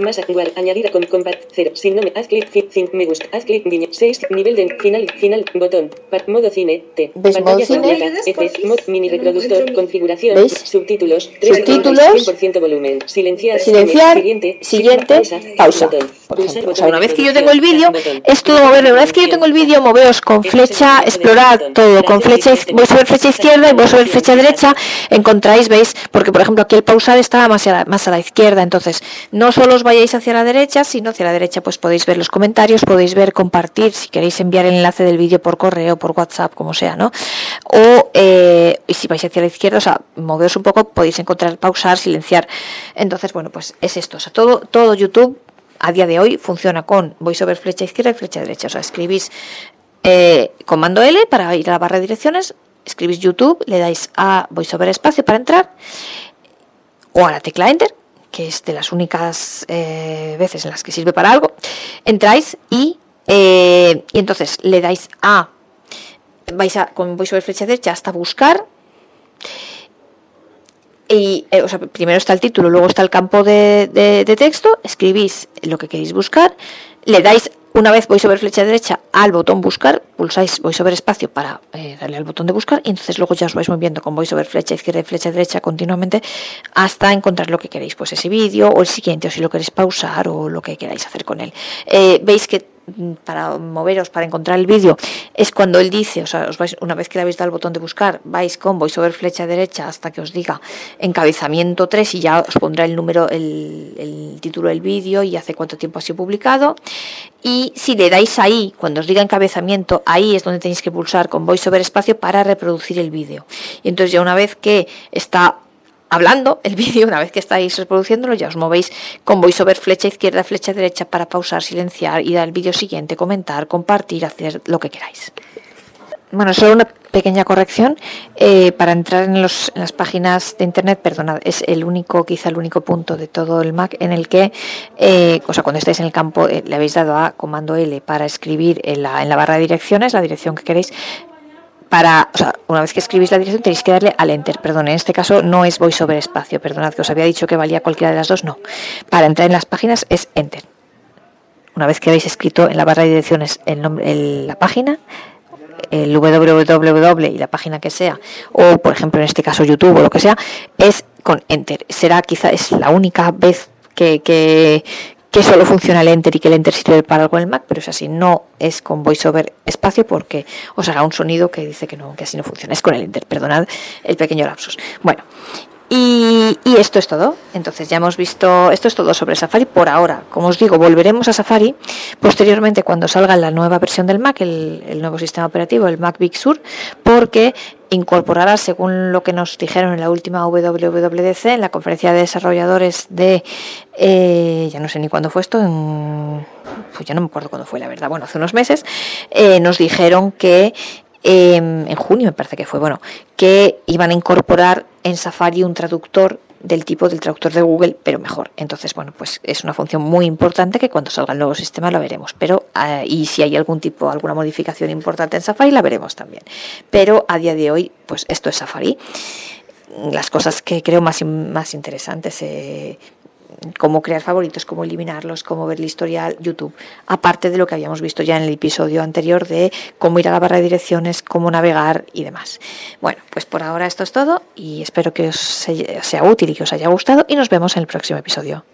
[SPEAKER 2] más igual, añadir con compa cero, sin nombre, haz clic, fin, fin, me gusta, haz clic, 6, nivel de, final, final, botón, modo cine, T,
[SPEAKER 1] ¿Ves modo
[SPEAKER 2] pantalla
[SPEAKER 1] cine?
[SPEAKER 2] completa, F, mod, mini reproductor, configuración,
[SPEAKER 1] ¿Veis?
[SPEAKER 2] subtítulos, 3
[SPEAKER 1] Subtítulos.
[SPEAKER 2] 100% volumen, silenciar,
[SPEAKER 1] silenciar,
[SPEAKER 2] siguiente,
[SPEAKER 1] siguiente, pausa.
[SPEAKER 2] botón,
[SPEAKER 1] Por ejemplo. O
[SPEAKER 2] botón
[SPEAKER 1] sea, una vez que yo tengo el vídeo, es todo moverlo. Una vez que yo tengo el vídeo, moveos con flecha, explorar todo, con flecha, sobre flecha izquierda y voy sobre flecha derecha, encontráis, veis, porque por ejemplo aquí el pausar está más a, la, más a la izquierda, entonces no solo os vayáis hacia la derecha, sino hacia la derecha pues podéis ver los comentarios, podéis ver compartir, si queréis enviar el enlace del vídeo por correo, por WhatsApp, como sea, ¿no? O, eh, y si vais hacia la izquierda, o sea, moveos un poco, podéis encontrar pausar, silenciar. Entonces, bueno, pues es esto, o sea, todo, todo YouTube a día de hoy funciona con voiceover flecha izquierda y flecha derecha. O sea, escribís eh, comando L para ir a la barra de direcciones, escribís YouTube, le dais a voiceover espacio para entrar o a la tecla Enter, que es de las únicas eh, veces en las que sirve para algo. Entráis y, eh, y entonces le dais a vais a con voiceover flecha derecha hasta buscar y eh, o sea, primero está el título, luego está el campo de, de- de texto, escribís lo que queréis buscar, le dais una vez voiceover flecha derecha al botón buscar, pulsáis voiceover espacio para eh, darle al botón de buscar y entonces luego ya os vais moviendo con voiceover flecha izquierda y flecha derecha continuamente hasta encontrar lo que queréis, pues ese vídeo o el siguiente o si lo queréis pausar o lo que queráis hacer con él. Eh, Veis que para moveros, para encontrar el vídeo, es cuando él dice, o sea, os vais, una vez que le habéis dado al botón de buscar, vais con voiceover flecha derecha hasta que os diga encabezamiento 3 y ya os pondrá el número, el, el título del vídeo y hace cuánto tiempo ha sido publicado. Y si le dais ahí, cuando os diga encabezamiento, ahí es donde tenéis que pulsar con voiceover espacio para reproducir el vídeo. Y entonces ya una vez que está hablando el vídeo, una vez que estáis reproduciéndolo, ya os movéis con voiceover flecha izquierda, flecha derecha para pausar, silenciar, ir al vídeo siguiente, comentar, compartir, hacer lo que queráis. Bueno, solo una pequeña corrección. eh, para entrar en, los, las páginas de internet, perdonad, es el único, quizá el único punto de todo el Mac en el que, eh, o sea, cuando estáis en el campo, eh, le habéis dado a comando L para escribir en la, en la barra de direcciones la dirección que queréis. Para, una vez que escribís la dirección tenéis que darle al enter, perdón, en este caso no es voiceover espacio, perdonad que os había dicho que valía cualquiera de las dos, no. Para entrar en las páginas es enter. Una vez que habéis escrito en la barra de direcciones el nombre, la página, el www y la página que sea, o por ejemplo en este caso YouTube o lo que sea, es con Enter. Será quizá es la única vez que, que solo funciona el Enter y que el Enter sirve para algo en el Mac, pero es así, no es con VoiceOver espacio porque os hará un sonido que dice que no, que así no funciona, es con el Enter, perdonad el pequeño lapsus. Bueno, y, esto es todo. Entonces ya hemos visto, esto es todo sobre Safari por ahora. Como os digo, volveremos a Safari posteriormente cuando salga la nueva versión del Mac, el, nuevo sistema operativo, el Mac Big Sur, porque incorporará, según lo que nos dijeron en la última WWDC, en la conferencia de desarrolladores de, eh, ya no sé ni cuándo fue esto, pues ya no me acuerdo cuándo fue, la verdad, bueno, hace unos meses, eh, nos dijeron que eh, en junio me parece que fue, bueno, que iban a incorporar en Safari un traductor del tipo del traductor de Google, pero mejor. Entonces, bueno, pues es una función muy importante que cuando salga el nuevo sistema lo veremos. Pero, eh, y si hay algún tipo, alguna modificación importante en Safari, la veremos también. Pero a día de hoy, pues esto es Safari. Las cosas que creo más, más interesantes, eh, cómo crear favoritos, cómo eliminarlos, cómo ver el historial, YouTube. Aparte de lo que habíamos visto ya en el episodio anterior de cómo ir a la barra de direcciones, cómo navegar y demás. Bueno, pues por ahora esto es todo y espero que os sea útil y que os haya gustado y nos vemos en el próximo episodio.